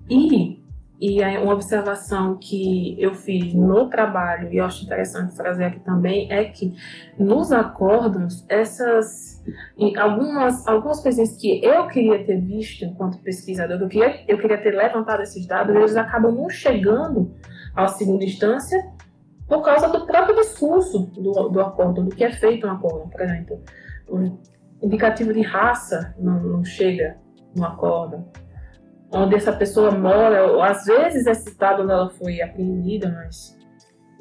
E, e uma observação que eu fiz no trabalho, e eu acho interessante trazer aqui também, é que nos acórdãos, essas algumas, algumas coisinhas que eu queria ter visto enquanto pesquisador, eu queria, eu queria ter levantado esses dados, eles acabam não chegando à segunda instância por causa do próprio discurso do, do acordo, do que é feito no acordo. Por exemplo, o indicativo de raça não, não chega no acordo. Onde essa pessoa mora, ou às vezes é citado onde ela foi apreendida, mas,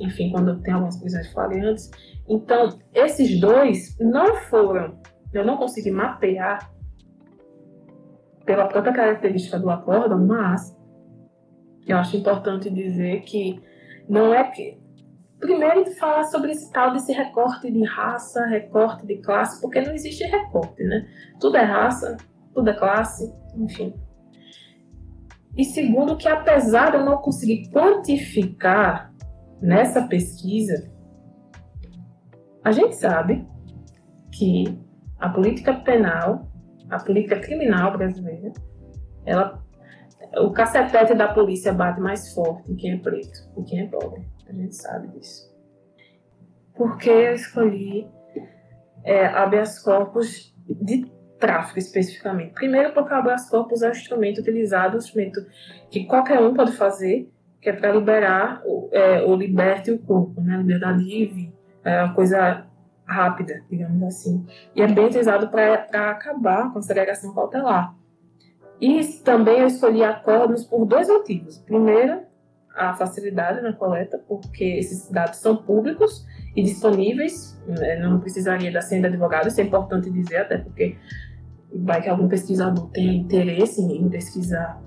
enfim, quando tem algumas prisões flagrantes. Então, esses dois não foram, eu não consegui mapear pela própria característica do acordo, mas eu acho importante dizer que não é que. Primeiro, falar sobre esse tal desse recorte de raça, recorte de classe, porque não existe recorte, né? Tudo é raça, tudo é classe, enfim. E segundo, que apesar de eu não conseguir quantificar nessa pesquisa, a gente sabe que a política penal a política criminal brasileira, ela, o cacetete da polícia bate mais forte em quem é preto e quem é pobre. A gente sabe disso. Por que eu escolhi é, habeas corpus de tráfico especificamente? Primeiro, porque o habeas corpus é um instrumento utilizado, um instrumento que qualquer um pode fazer, que é para liberar é, ou liberte o corpo, né? Liberdade livre, é uma coisa rápida, digamos assim. E é bem utilizado para acabar com a segregação cautelar. E também eu escolhi acordos por dois motivos. Primeiro, a facilidade na coleta, porque esses dados são públicos e disponíveis, né? não precisaria da senha de advogado, isso é importante dizer, até porque vai que algum pesquisador tenha interesse em pesquisar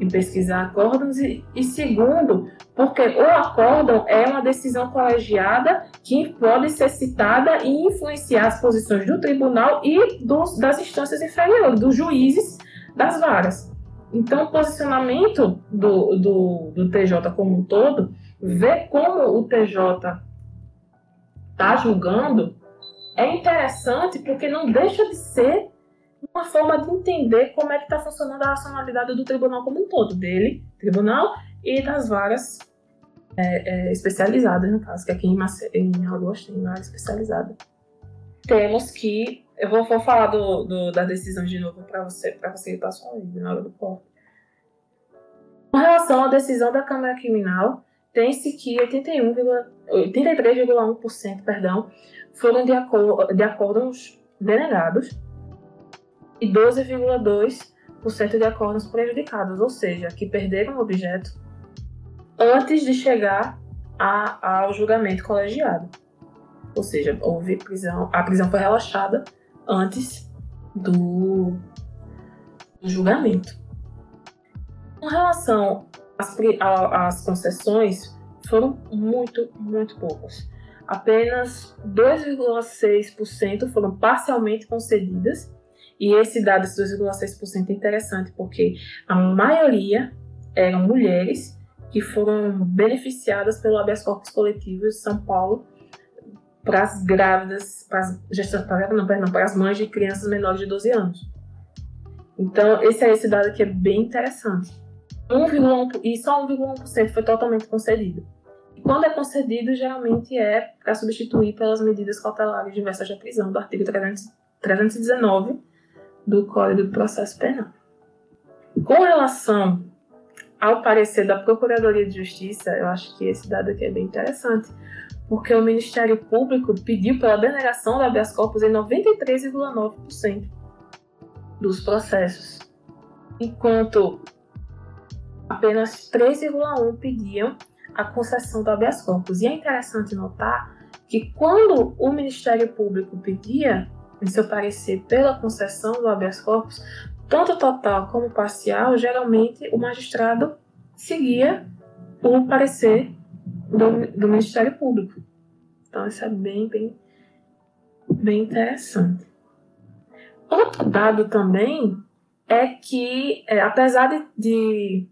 em pesquisar acórdãos e, e, segundo, porque o acórdão é uma decisão colegiada que pode ser citada e influenciar as posições do tribunal e dos, das instâncias inferiores, dos juízes das varas. Então, o posicionamento do, do, do TJ como um todo, ver como o TJ está julgando, é interessante porque não deixa de ser uma forma de entender como é que está funcionando a racionalidade do tribunal como um todo, dele, tribunal, e das varas é, é, especializadas, no caso, que aqui em, em Alagoas tem vara especializada. Temos que, eu vou, vou falar do, do, das decisões de novo para você, para facilitar a sua vida na hora do corte. Com relação à decisão da Câmara Criminal, tem-se que 83,1% perdão, foram de, acor de acordos denegados e 12,2% de acordos prejudicados, ou seja, que perderam o objeto antes de chegar a, ao julgamento colegiado. Ou seja, houve prisão, a prisão foi relaxada antes do, do julgamento. Com relação às, às concessões, foram muito, muito poucas. Apenas 2,6% foram parcialmente concedidas e esse dado de 2,6% é interessante porque a maioria eram mulheres que foram beneficiadas pelo habeas corpus coletivo de São Paulo para as grávidas, para as, não, perdão, para as mães de crianças menores de 12 anos. Então, esse é esse dado que é bem interessante. 1,1, e só 1,1% foi totalmente concedido. E quando é concedido, geralmente é para substituir pelas medidas cautelares diversas da prisão do artigo 300, 319 do Código do Processo Penal. Com relação ao parecer da Procuradoria de Justiça, eu acho que esse dado aqui é bem interessante, porque o Ministério Público pediu pela denegação do habeas corpus em 93,9% dos processos, enquanto apenas 3,1% pediam a concessão do habeas corpus. E é interessante notar que quando o Ministério Público pedia em seu parecer pela concessão do habeas corpus, tanto total como parcial, geralmente o magistrado seguia o parecer do, do Ministério Público. Então, isso é bem, bem, bem interessante. Outro dado também é que, é, apesar de, de,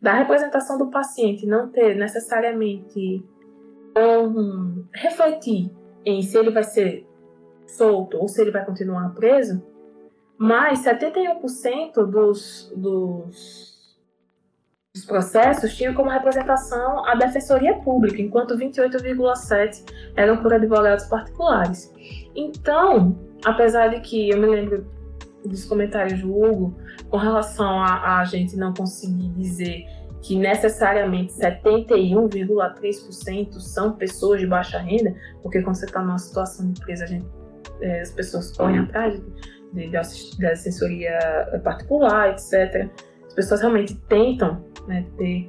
da representação do paciente não ter necessariamente um, refletir em se ele vai ser solto ou se ele vai continuar preso, mas 71% dos, dos, dos processos tinham como representação a Defensoria Pública, enquanto 28,7% eram por advogados particulares. Então, apesar de que eu me lembro dos comentários do Hugo com relação a, a gente não conseguir dizer que necessariamente 71,3% são pessoas de baixa renda, porque quando você está numa situação de empresa, a gente é, as pessoas correm atrás de, de, de, assessoria particular, etc. As pessoas realmente tentam né, ter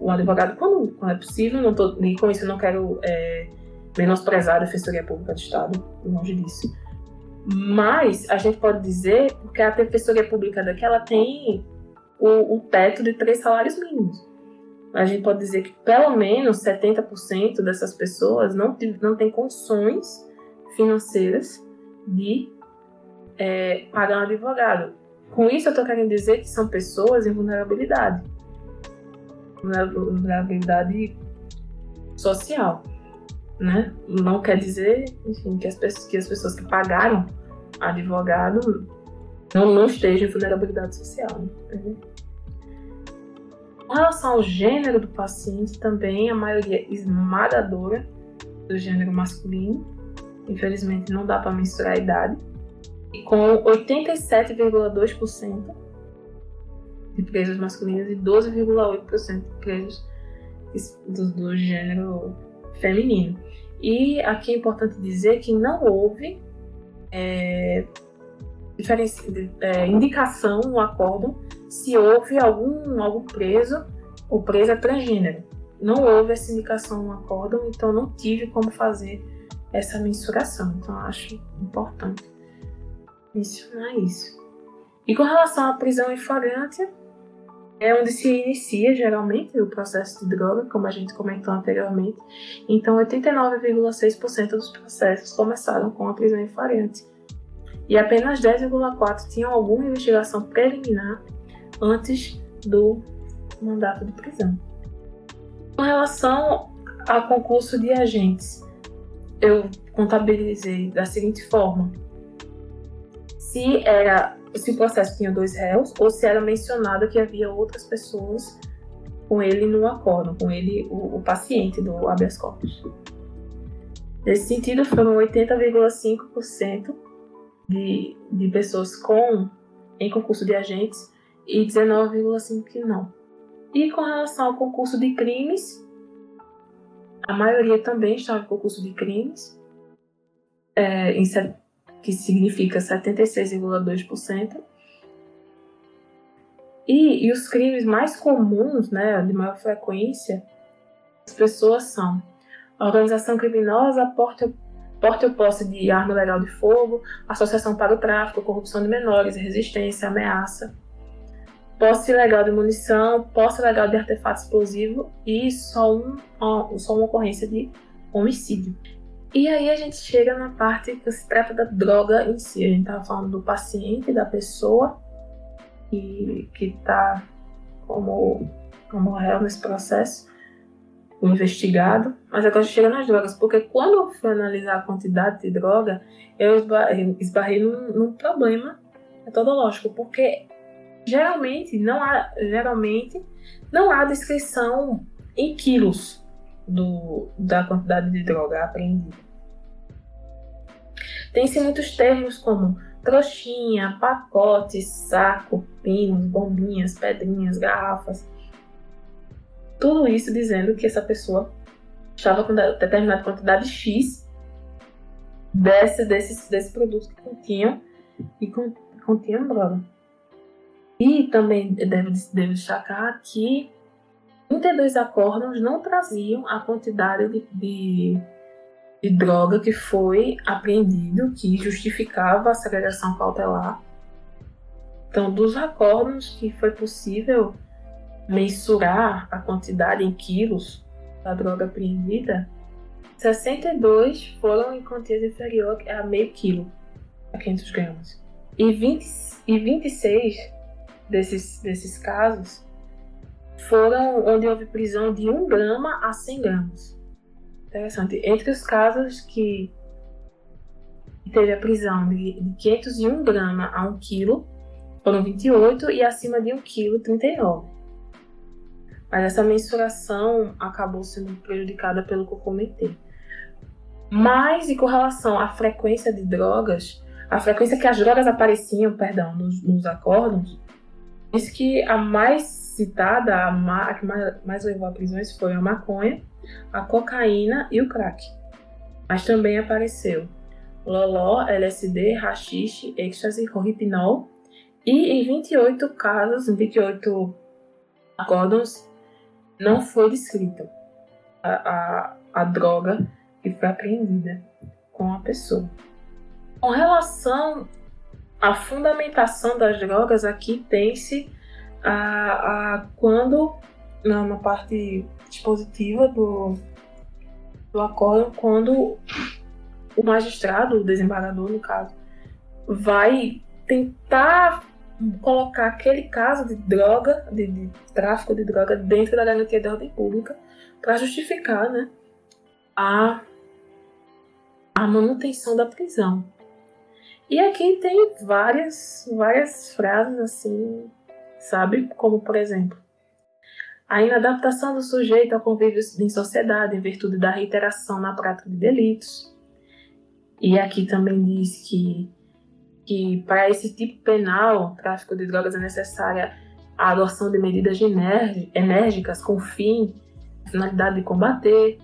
um advogado quando, quando é possível. Não tô, e com isso eu não quero é, menosprezar a Defensoria Pública do Estado, longe disso. Mas a gente pode dizer, porque a Defensoria Pública daqui ela tem o, o teto de três salários mínimos. A gente pode dizer que pelo menos 70% dessas pessoas não, não tem condições financeiras de é, pagar um advogado. Com isso, eu estou querendo dizer que são pessoas em vulnerabilidade vulnerabilidade social. Né? Não quer dizer enfim, que, as pessoas, que as pessoas que pagaram advogado não, não esteja em vulnerabilidade social. Né? Com relação ao gênero do paciente, também a maioria esmagadora do gênero masculino. Infelizmente, não dá para mensurar a idade. E com 87,2% de presos masculinos e 12,8% de presos do, do gênero feminino. E aqui é importante dizer que não houve é, é, indicação no acórdão se houve algum, algum preso ou presa transgênero. Não houve essa indicação no acórdão, então não tive como fazer essa mensuração. Então acho importante mencionar isso. E com relação à prisão em flagrante, é onde se inicia geralmente o processo de droga, como a gente comentou anteriormente. Então, 89,6% dos processos começaram com a prisão em flagrante. E apenas 10,4% tinham alguma investigação preliminar antes do mandato de prisão. Com relação ao concurso de agentes, eu contabilizei da seguinte forma: se era se o processo tinha dois réus ou se era mencionado que havia outras pessoas com ele no acordo, com ele o, o paciente do habeas corpus. Nesse sentido, foram 80,5% de, de pessoas com em concurso de agentes e 19,5% que não. E com relação ao concurso de crimes, a maioria também estava em concurso de crimes, é, em, que significa 76,2%. E, e os crimes mais comuns, né, de maior frequência, as pessoas são organização criminosa, porte, porte ou posse de arma legal de fogo, associação para o tráfico, corrupção de menores, resistência, ameaça, posse ilegal de munição, posse ilegal de artefato explosivo e só, um, só uma ocorrência de homicídio. E aí a gente chega na parte que se trata da droga em si. A gente estava falando do paciente, da pessoa que está como, como réu nesse processo, o investigado. Mas agora chega nas drogas, porque quando eu fui analisar a quantidade de droga, eu esbarrei num, num problema metodológico, porque geralmente não há, geralmente não há descrição em quilos do, da quantidade de droga apreendida. Tem-se muitos termos como trouxinha, pacote, saco, pinos, bombinhas, pedrinhas, garrafas. Tudo isso dizendo que essa pessoa estava com determinada quantidade X desse, desses, desses produtos que continham e continham droga. E também devo, devo destacar que 32 acórdãos não traziam a quantidade de, de, de, droga que foi apreendido, que justificava a segregação cautelar. Então, dos acórdãos que foi possível mensurar a quantidade em quilos da droga apreendida, 62 foram em quantias inferior a meio quilo, a 500 gramas. E, 20, e 26 desses, desses casos foram onde houve prisão de 1 grama a 100 gramas. Interessante. Entre os casos que teve a prisão de, de 501 gramas a 1 quilo, foram 28 e acima de 1 quilo, 39. Mas essa mensuração acabou sendo prejudicada pelo que eu comentei. Mas, e com relação à frequência de drogas, a frequência que as drogas apareciam, perdão, nos, nos acórdons, diz que a mais citada, a, a que mais, levou a prisões foi a maconha, a cocaína e o crack. Mas também apareceu loló, LSD, rachixe, êxtase, rohipnol e em 28 casos, em 28 acórdons, não foi descrita a, a, a droga que foi apreendida com a pessoa. Com relação à fundamentação das drogas, aqui tem-se a, a quando, na, na parte dispositiva do, do acordo, quando o magistrado, o desembargador, no caso, vai tentar colocar aquele caso de droga, de, de tráfico de droga, dentro da garantia da ordem pública para justificar né, a, a manutenção da prisão. E aqui tem várias, várias frases assim, sabe? Como, por exemplo, a inadaptação do sujeito ao convívio em sociedade em virtude da reiteração na prática de delitos. E aqui também diz que, que para esse tipo penal, tráfico de drogas, é necessária a adoção de medidas enérgicas com fim, finalidade de combater,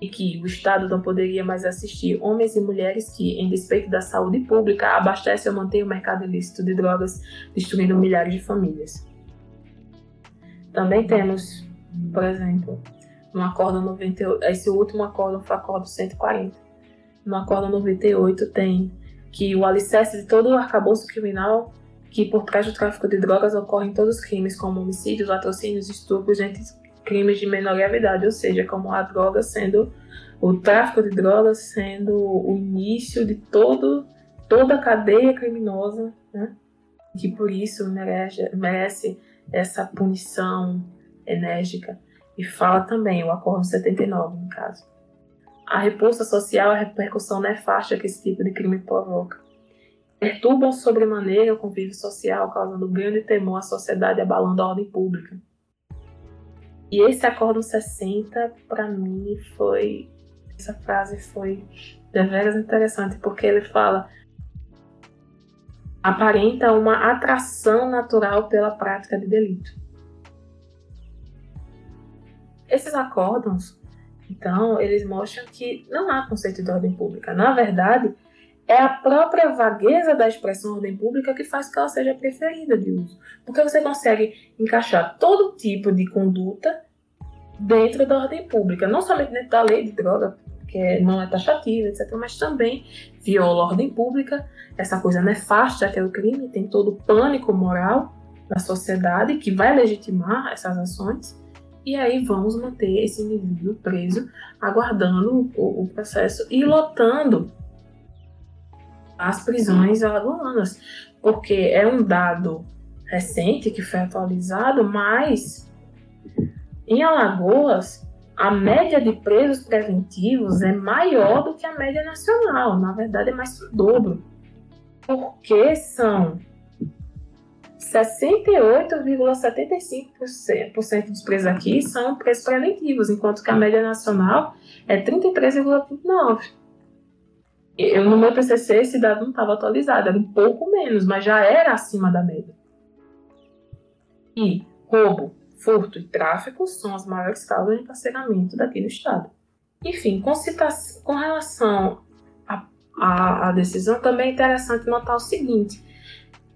e que o Estado não poderia mais assistir homens e mulheres que, em despeito da saúde pública, abastecem ou mantêm o mercado ilícito de drogas, destruindo milhares de famílias. Também temos, por exemplo, no acordo 98, esse último acordo foi o acordo 140. No acordo 98 tem que o alicerce de todo o arcabouço criminal que por trás do tráfico de drogas ocorrem todos os crimes, como homicídios, latrocínios, estupros, crimes de menor gravidade, ou seja, como a droga sendo o tráfico de drogas sendo o início de todo toda a cadeia criminosa, né? que por isso merece, merece essa punição enérgica. E fala também o Acordo 79, no caso. A repulsa social a repercussão nefasta que esse tipo de crime provoca. Perturbam sobremaneira o convívio social, causando grande temor à sociedade abalando a ordem pública. E esse Acordo 60, para mim, foi. Essa frase foi deveras interessante, porque ele fala aparenta uma atração natural pela prática de delito. Esses acórdons, então, eles mostram que não há conceito de ordem pública. Na verdade, é a própria vagueza da expressão ordem pública que faz que ela seja preferida de uso. Porque você consegue encaixar todo tipo de conduta dentro da ordem pública, não somente dentro da lei de droga, que não é taxativa, etc., mas também viola a ordem pública, essa coisa nefasta que é o crime, tem todo o pânico moral da sociedade que vai legitimar essas ações, e aí vamos manter esse indivíduo preso, aguardando o, o processo e lotando as prisões alagoanas, porque é um dado recente que foi atualizado, mas em Alagoas a média de presos preventivos é maior do que a média nacional, na verdade é mais que o dobro, porque são 68,75% dos presos aqui são presos preventivos, enquanto que a média nacional é 33,29%. Eu, no meu PCC, esse dado não estava atualizado, era um pouco menos, mas já era acima da média. E roubo, furto e tráfico são as maiores causas de encarceramento daqui no estado. Enfim, com, com relação à decisão, também é interessante notar o seguinte,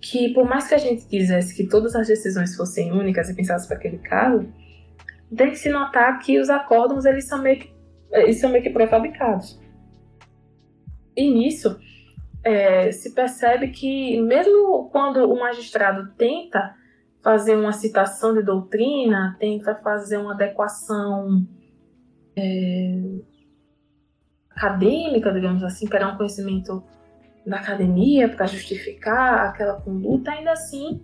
que por mais que a gente quisesse que todas as decisões fossem únicas e pensassem para aquele caso, tem que se notar que os acórdons eles são meio que, eles são meio que pré-fabricados. E nisso é, se percebe que mesmo quando o magistrado tenta fazer uma citação de doutrina, tenta fazer uma adequação é, acadêmica, digamos assim, para um conhecimento da academia para justificar aquela conduta, ainda assim,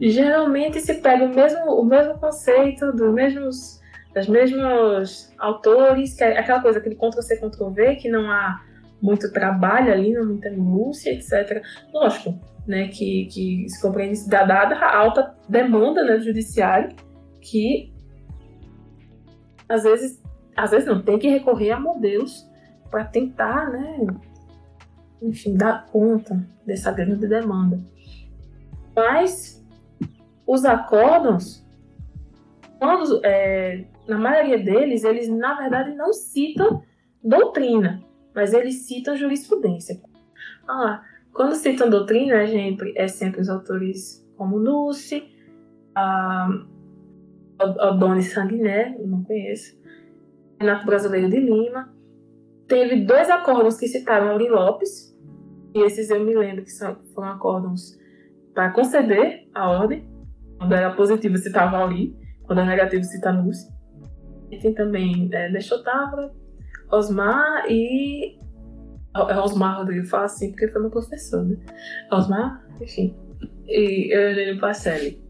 geralmente se pega o mesmo, o mesmo conceito dos mesmos, dos mesmos autores, que é aquela coisa, aquele Ctrl-C, Ctrl-V, que não há muito trabalho ali, não muita minúcia, etc. Lógico, né, que, que se compreende da dada a alta demanda né, do judiciário, que às vezes, às vezes não, tem que recorrer a modelos para tentar, né, enfim, dar conta dessa grande demanda. Mas os acórdons, quando, é, na maioria deles, eles na verdade não citam doutrina, mas eles citam jurisprudência. Ah, quando citam doutrina, é sempre, é sempre os autores como a Adonis Sanguiné, não conheço, Renato Brasileiro de Lima. Teve dois acórdons que citaram Auri Lopes, e esses eu me lembro que são, foram acórdons para conceder a ordem. Quando era positivo, citava Auri, quando era negativo, cita Lucy. Tem também é, Lechotávora, Osmar e é Osmar Rodrigo fala assim porque foi meu professor, né? Osmar, enfim, e Eugênio Pacelli.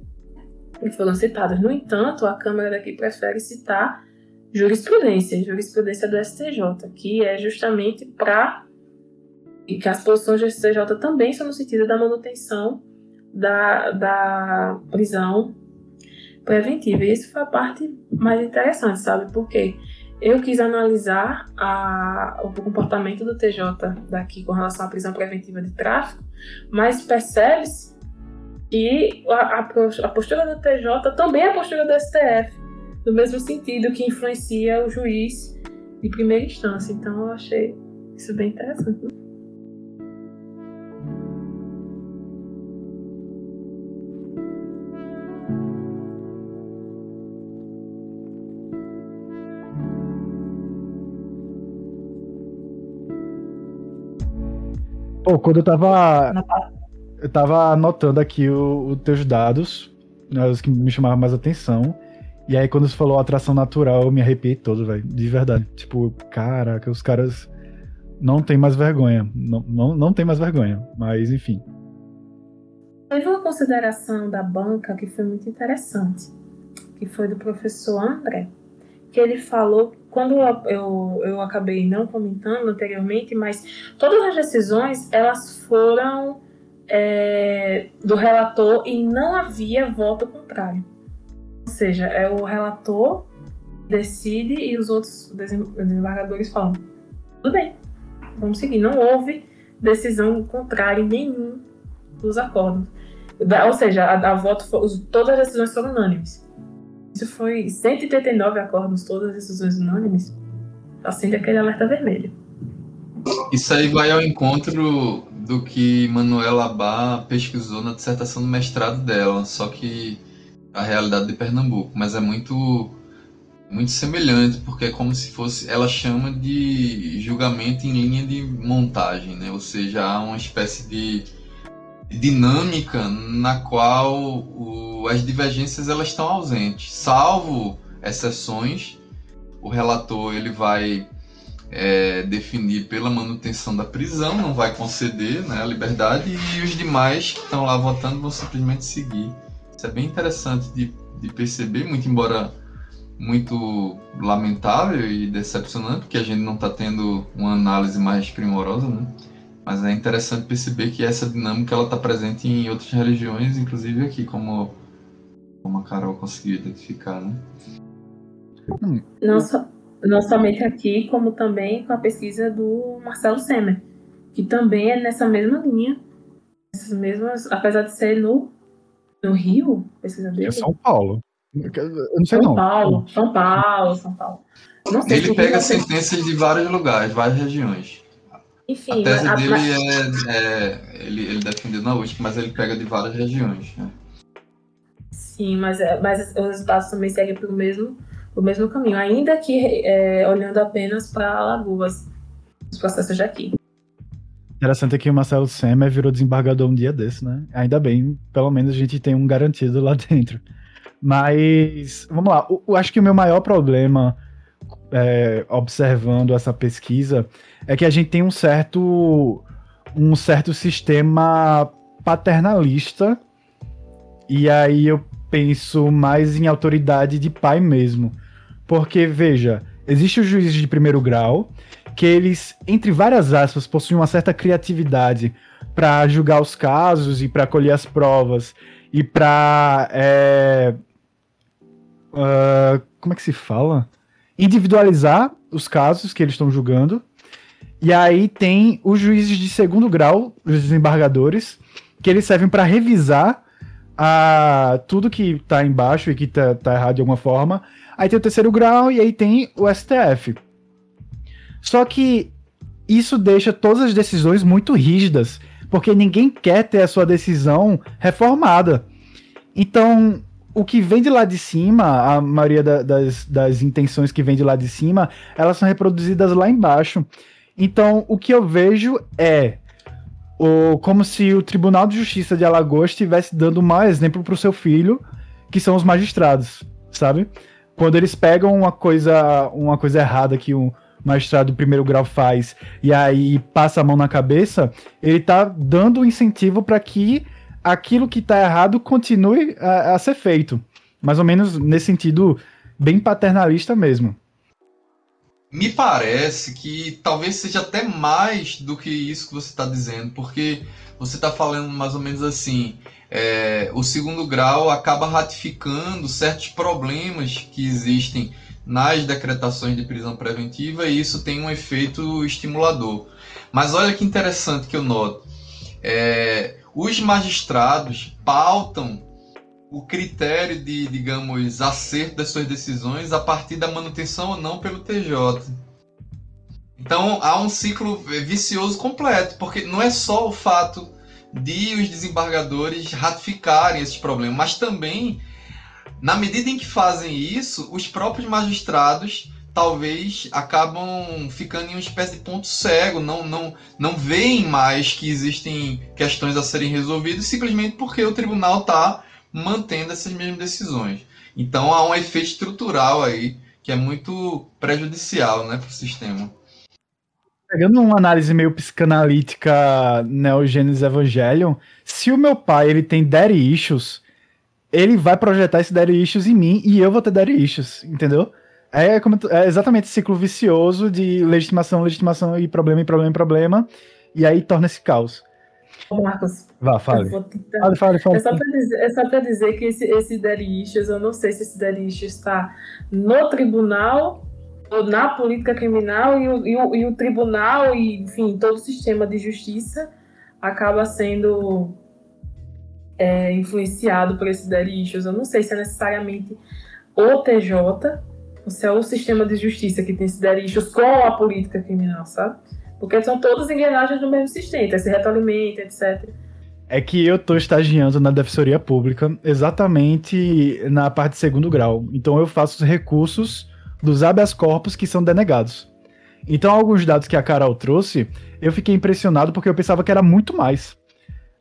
E foram citados. No entanto, a Câmara daqui prefere citar jurisprudência, jurisprudência do STJ, que é justamente para E que as posições do STJ também são no sentido da manutenção da, da prisão preventiva. E isso foi a parte mais interessante, sabe? Porque eu quis analisar a, o comportamento do TJ daqui com relação à prisão preventiva de tráfico, mas percebe-se que a, a, postura do TJ também é a postura do STF, no mesmo sentido que influencia o juiz de primeira instância. Então eu achei isso bem interessante. Pô, quando eu tava. Eu tava anotando aqui os teus dados, né, os que me chamavam mais atenção. E aí, quando você falou atração natural, eu me arrepiei todo, velho. De verdade. Tipo, caraca, os caras não tem mais vergonha. Não, não, não tem mais vergonha. Mas, enfim. Teve uma consideração da banca que foi muito interessante, que foi do professor André, que ele falou quando eu, eu, acabei não comentando anteriormente, mas todas as decisões elas foram é, do relator e não havia voto contrário. Ou seja, é o relator decide e os outros desembargadores falam: tudo bem, vamos seguir. Não houve decisão contrária em nenhum dos acordos. Ou seja, a, a voto, todas as decisões foram unânimes. Isso foi 189 acordos, todas as decisões unânimes. Acende aquele alerta vermelho. Isso aí vai ao encontro do que Manuela Abá pesquisou na dissertação do mestrado dela, só que a realidade de Pernambuco, mas é muito muito semelhante, porque é como se fosse, ela chama de julgamento em linha de montagem, né? Ou seja, há uma espécie de dinâmica na qual o, as divergências elas estão ausentes, salvo exceções. O relator ele vai é, definir pela manutenção da prisão, não vai conceder né, a liberdade e os demais que estão lá votando vão simplesmente seguir. Isso é bem interessante de, de perceber, muito embora muito lamentável e decepcionante, porque a gente não está tendo uma análise mais primorosa, né? Mas é interessante perceber que essa dinâmica ela está presente em outras religiões, inclusive aqui, como, como a Carol conseguiu identificar, né? Hum. Não, so, não somente aqui, como também com a pesquisa do Marcelo Semer, que também é nessa mesma linha, essas mesmas, apesar de ser no, no Rio, pesquisa dele. É São Paulo. Eu não sei São não. Paulo, São Paulo, São Paulo. Ele pega sentenças de vários lugares, várias regiões. Enfim, a tese a... dele é, é, ele, ele defendeu na USP, mas ele pega de várias regiões. Né? Sim, mas, é, mas os resultados também seguem pelo mesmo, o mesmo caminho, ainda que é, olhando apenas para Alagoas, os processos de aqui. Interessante é que o Marcelo Semer virou desembargador um dia desse, né? Ainda bem, pelo menos a gente tem um garantido lá dentro. Mas, vamos lá, eu acho que o meu maior problema é, observando essa pesquisa é que a gente tem um certo um certo sistema paternalista e aí eu penso mais em autoridade de pai mesmo. Porque, veja, existe os juízes de primeiro grau, que eles, entre várias aspas, possuem uma certa criatividade para julgar os casos e para colher as provas e para. É, uh, como é que se fala? Individualizar os casos que eles estão julgando e aí tem os juízes de segundo grau, os desembargadores, que eles servem para revisar a, tudo que tá embaixo e que tá, tá errado de alguma forma. Aí tem o terceiro grau e aí tem o STF. Só que isso deixa todas as decisões muito rígidas, porque ninguém quer ter a sua decisão reformada. Então, o que vem de lá de cima, a maioria da, das, das intenções que vem de lá de cima, elas são reproduzidas lá embaixo. Então, o que eu vejo é o, como se o Tribunal de Justiça de Alagoas estivesse dando um mau exemplo para o seu filho, que são os magistrados, sabe? Quando eles pegam uma coisa, uma coisa errada que um magistrado do primeiro grau faz e aí passa a mão na cabeça, ele tá dando incentivo para que aquilo que tá errado continue a, a ser feito. Mais ou menos nesse sentido bem paternalista mesmo. me parece que talvez seja até mais do que isso que você está dizendo, porque você está falando mais ou menos assim: é, o segundo grau acaba ratificando certos problemas que existem nas decretações de prisão preventiva e isso tem um efeito estimulador. Mas olha que interessante que eu noto. É, os magistrados pautam o critério de, digamos, acerto das suas decisões a partir da manutenção ou não pelo TJ. Então há um ciclo vicioso completo, porque não é só o fato de os desembargadores ratificarem esses problemas, mas também, na medida em que fazem isso, os próprios magistrados talvez acabam ficando em uma espécie de ponto cego, não, não, não veem mais que existem questões a serem resolvidas simplesmente porque o tribunal está mantendo essas mesmas decisões. Então há um efeito estrutural aí que é muito prejudicial né, para o sistema. Pegando uma análise meio psicanalítica Neogênesis Evangelion, se o meu pai ele tem daddy issues, ele vai projetar esse daddy issues em mim e eu vou ter daddy issues, entendeu? É, é exatamente esse ciclo vicioso de legitimação, legitimação e problema, e problema, e problema, e aí torna esse caos. Marcos, Vá, fale. Fale, fale, fale. É só para dizer, é dizer que esse, esse issues, eu não sei se esse issues está no tribunal ou na política criminal e o, e o, e o tribunal e, enfim, todo o sistema de justiça acaba sendo é, influenciado por esses daddy issues. Eu não sei se é necessariamente o TJ se é o sistema de justiça que tem daddy issues com a política criminal, sabe? Porque são todas engrenagens do mesmo sistema, esse retroalimento, etc. É que eu tô estagiando na Defensoria Pública exatamente na parte de segundo grau. Então eu faço os recursos dos habeas corpus que são denegados. Então alguns dados que a Carol trouxe, eu fiquei impressionado porque eu pensava que era muito mais.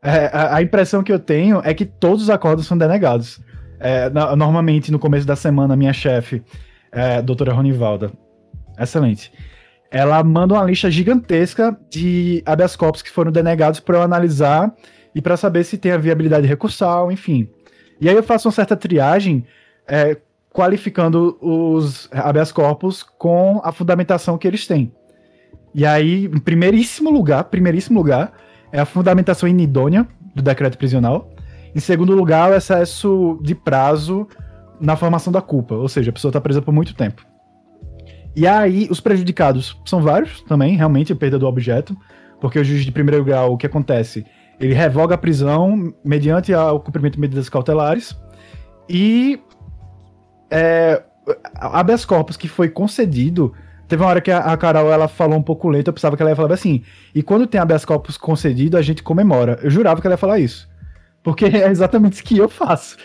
É, a, a, impressão que eu tenho é que todos os acordos são denegados. É, na, normalmente, no começo da semana, minha chefe, é, doutora Ronivalda, excelente, ela manda uma lista gigantesca de habeas corpus que foram denegados para eu analisar e para saber se tem a viabilidade recursal, enfim. E aí eu faço uma certa triagem, é, qualificando os habeas corpus com a fundamentação que eles têm. E aí, em primeiríssimo lugar, primeiríssimo lugar, é a fundamentação inidônea do decreto prisional. Em segundo lugar, o excesso de prazo na formação da culpa, ou seja, a pessoa está presa por muito tempo. E aí, os prejudicados são vários também, realmente, a perda do objeto, porque o juiz de primeiro grau, o que acontece? Ele revoga a prisão mediante o cumprimento de medidas cautelares e é, habeas corpus que foi concedido. Teve uma hora que a, Carol ela falou um pouco lento, eu pensava que ela ia falar assim. E quando tem habeas corpus concedido, a gente comemora. Eu jurava que ela ia falar isso. Porque é exatamente isso que eu faço.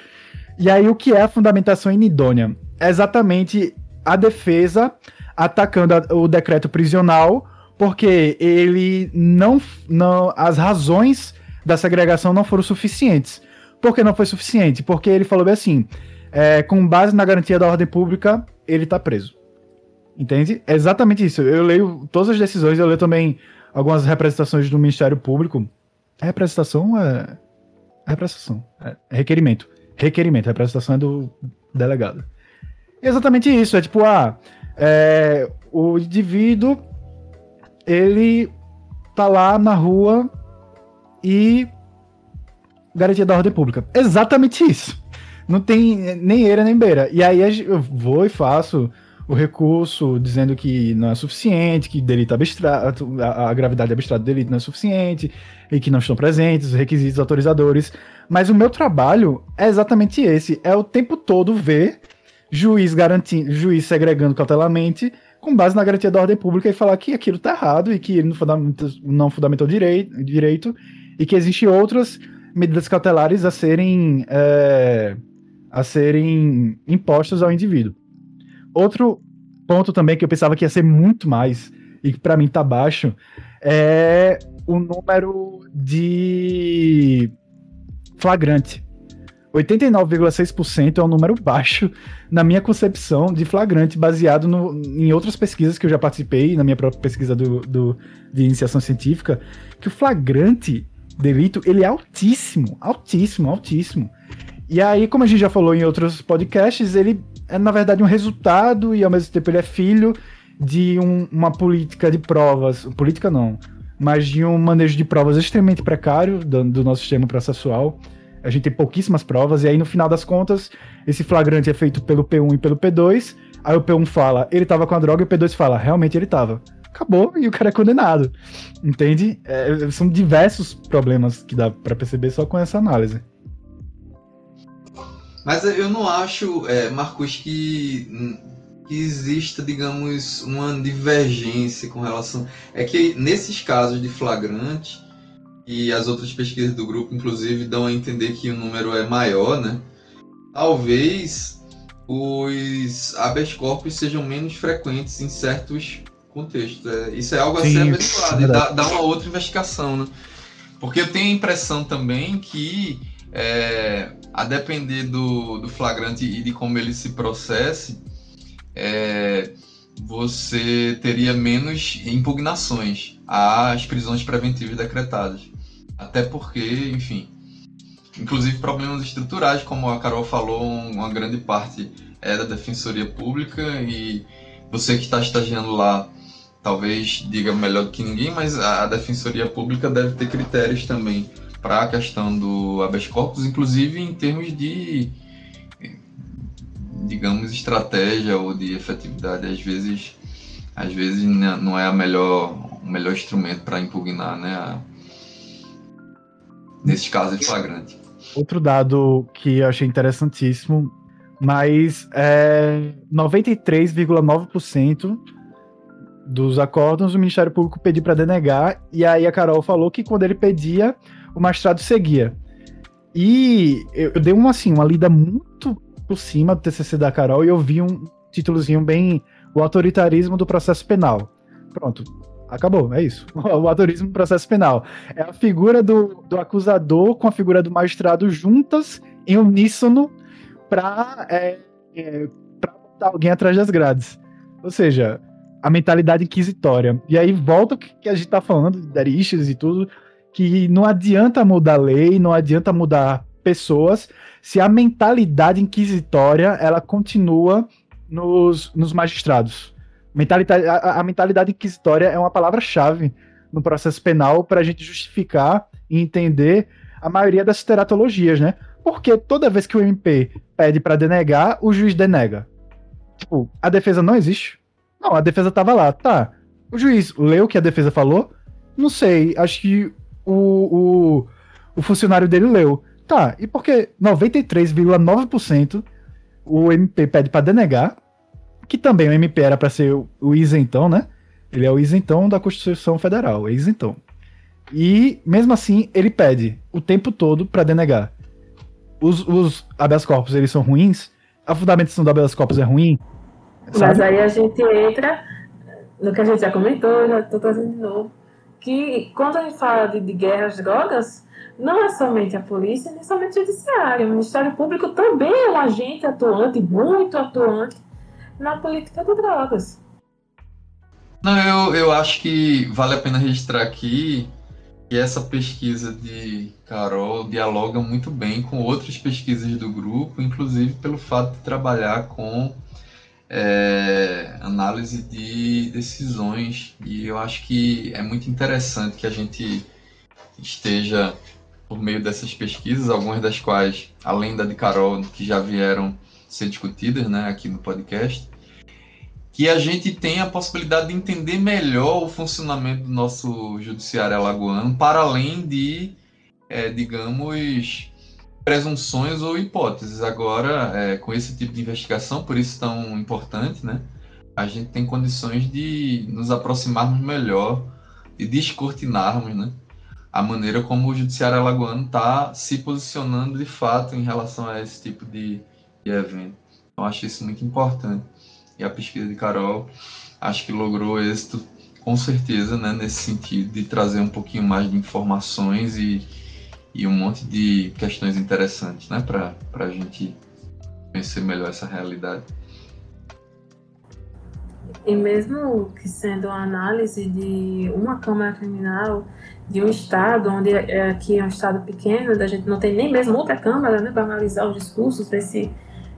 E aí, o que é a fundamentação inidônea? É exatamente a defesa atacando a, o decreto prisional, porque ele não, não. As razões da segregação não foram suficientes. Por que não foi suficiente? Porque ele falou bem assim: é, com base na garantia da ordem pública, ele tá preso. Entende? É exatamente isso. Eu leio todas as decisões, eu leio também algumas representações do Ministério Público. Representação é. Representação. É requerimento. Requerimento. A representação é do delegado. Exatamente isso. É tipo, ah, é, o indivíduo ele tá lá na rua e garantia da ordem pública. Exatamente isso. Não tem nem eira nem beira. E aí eu vou e faço o recurso dizendo que não é suficiente, que delito abstrato, a, a gravidade abstrata do delito não é suficiente e que não estão presentes os requisitos autorizadores. Mas o meu trabalho é exatamente esse: é o tempo todo ver juiz garantindo, juiz segregando cautelamente com base na garantia da ordem pública e falar que aquilo está errado e que ele não fundamentou, não fundamentou direito, direito e que existem outras medidas cautelares a serem é, a serem impostas ao indivíduo. Outro ponto também que eu pensava que ia ser muito mais e que para mim tá baixo é o número de flagrante. 89,6% é um número baixo na minha concepção de flagrante, baseado no, em outras pesquisas que eu já participei, na minha própria pesquisa do, do, de iniciação científica, que o flagrante delito, ele é altíssimo, altíssimo, altíssimo. E aí, como a gente já falou em outros podcasts, ele é na verdade um resultado e ao mesmo tempo ele é filho de um, uma política de provas, política não, mas de um manejo de provas extremamente precário do, do nosso sistema processual. A gente tem pouquíssimas provas, e aí no final das contas, esse flagrante é feito pelo P1 e pelo P2. Aí o P1 fala, ele tava com a droga, e o P2 fala, realmente ele tava. Acabou, e o cara é condenado. Entende? É, são diversos problemas que dá para perceber só com essa análise. Mas eu não acho, é, Marcos, que, que exista, digamos, uma divergência com relação. É que nesses casos de flagrante, e as outras pesquisas do grupo, inclusive, dão a entender que o número é maior, né? Talvez os habeas corpus sejam menos frequentes em certos contextos. É, isso é algo a ser averiguado e dá, dá, uma outra investigação, né? Porque eu tenho a impressão também que, é, a depender do, do flagrante e de como ele se processe, é, você teria menos impugnações às prisões preventivas decretadas. Até porque, enfim, inclusive problemas estruturais, como a Carol falou, uma grande parte é da Defensoria Pública e você que está estagiando lá talvez diga melhor do que ninguém, mas a Defensoria Pública deve ter critérios também para a questão do habeas corpus, inclusive em termos de, digamos, estratégia ou de efetividade. Às vezes, às vezes não é a melhor, o melhor instrumento para impugnar, né? Nesses casos de flagrante. Outro dado que eu achei interessantíssimo, mas é 93,9% dos acórdons o Ministério Público pediu para denegar, e aí a Carol falou que quando ele pedia, o magistrado seguia. E eu, eu dei uma, assim, uma lida muito por cima do TCC da Carol e eu vi um títulozinho bem o autoritarismo do processo penal. Pronto, Acabou, é isso. O autorismo processo penal. É a figura do, do acusador com a figura do magistrado juntas em uníssono para é, é, botar alguém atrás das grades. Ou seja, a mentalidade inquisitória. E aí volta o que a gente tá falando, de Dariches e tudo, que não adianta mudar lei, não adianta mudar pessoas, se a mentalidade inquisitória ela continua nos, nos magistrados. Mentalidade, a, a mentalidade inquisitória é uma palavra-chave no processo penal para a gente justificar e entender a maioria das teratologias, né? Porque toda vez que o MP pede para denegar, o juiz denega. Tipo, a defesa não existe. Não, a defesa tava lá, tá. O juiz leu o que a defesa falou? Não sei, acho que o, o, o funcionário dele leu. Tá, e porque 93,9% o MP pede para denegar, que também o MP era para ser o, isentão, né? Ele é o isentão da Constituição Federal, é isentão. E, mesmo assim, ele pede o tempo todo para denegar. Os, os habeas corpus, eles são ruins? A fundamentação do habeas corpus é ruim? Sabe? Mas aí a gente entra no que a gente já comentou, já estou trazendo de novo, que quando a gente fala de, de guerra às drogas, não é somente a polícia, nem somente o judiciário. O Ministério Público também é um agente atuante, muito atuante, na política de drogas. Não, eu, eu acho que vale a pena registrar aqui que essa pesquisa de Carol dialoga muito bem com outras pesquisas do grupo, inclusive pelo fato de trabalhar com é, análise de decisões. E eu acho que é muito interessante que a gente esteja por meio dessas pesquisas, algumas das quais, além da de Carol, que já vieram ser discutidas né, aqui no podcast, que a gente tenha a possibilidade de entender melhor o funcionamento do nosso judiciário alagoano, para além de, é, digamos, presunções ou hipóteses. Agora, é, com esse tipo de investigação, por isso tão importante, né, a gente tem condições de nos aproximarmos melhor e descortinarmos né, a maneira como o judiciário alagoano está se posicionando de fato em relação a esse tipo de de evento. Então, acho isso muito importante. E a pesquisa de Carol, acho que logrou êxito, com certeza, né, nesse sentido de trazer um pouquinho mais de informações e, e um monte de questões interessantes, né, para a gente conhecer melhor essa realidade. E mesmo que sendo uma análise de uma Câmara Criminal de um estado, onde é, aqui é um estado pequeno, a gente não tem nem mesmo outra Câmara né, para analisar os discursos, ver se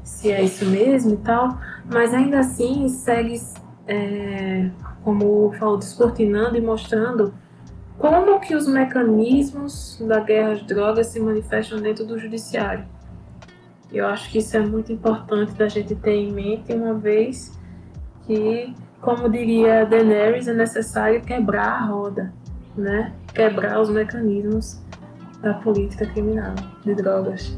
se é isso mesmo e tal, mas ainda assim segue é, como falou, descortinando e mostrando como que os mecanismos da guerra às drogas se manifestam dentro do judiciário. Eu acho que isso é muito importante da gente ter em mente, uma vez que, como diria Daenerys, é necessário quebrar a roda, né? Quebrar os mecanismos da política criminal de drogas.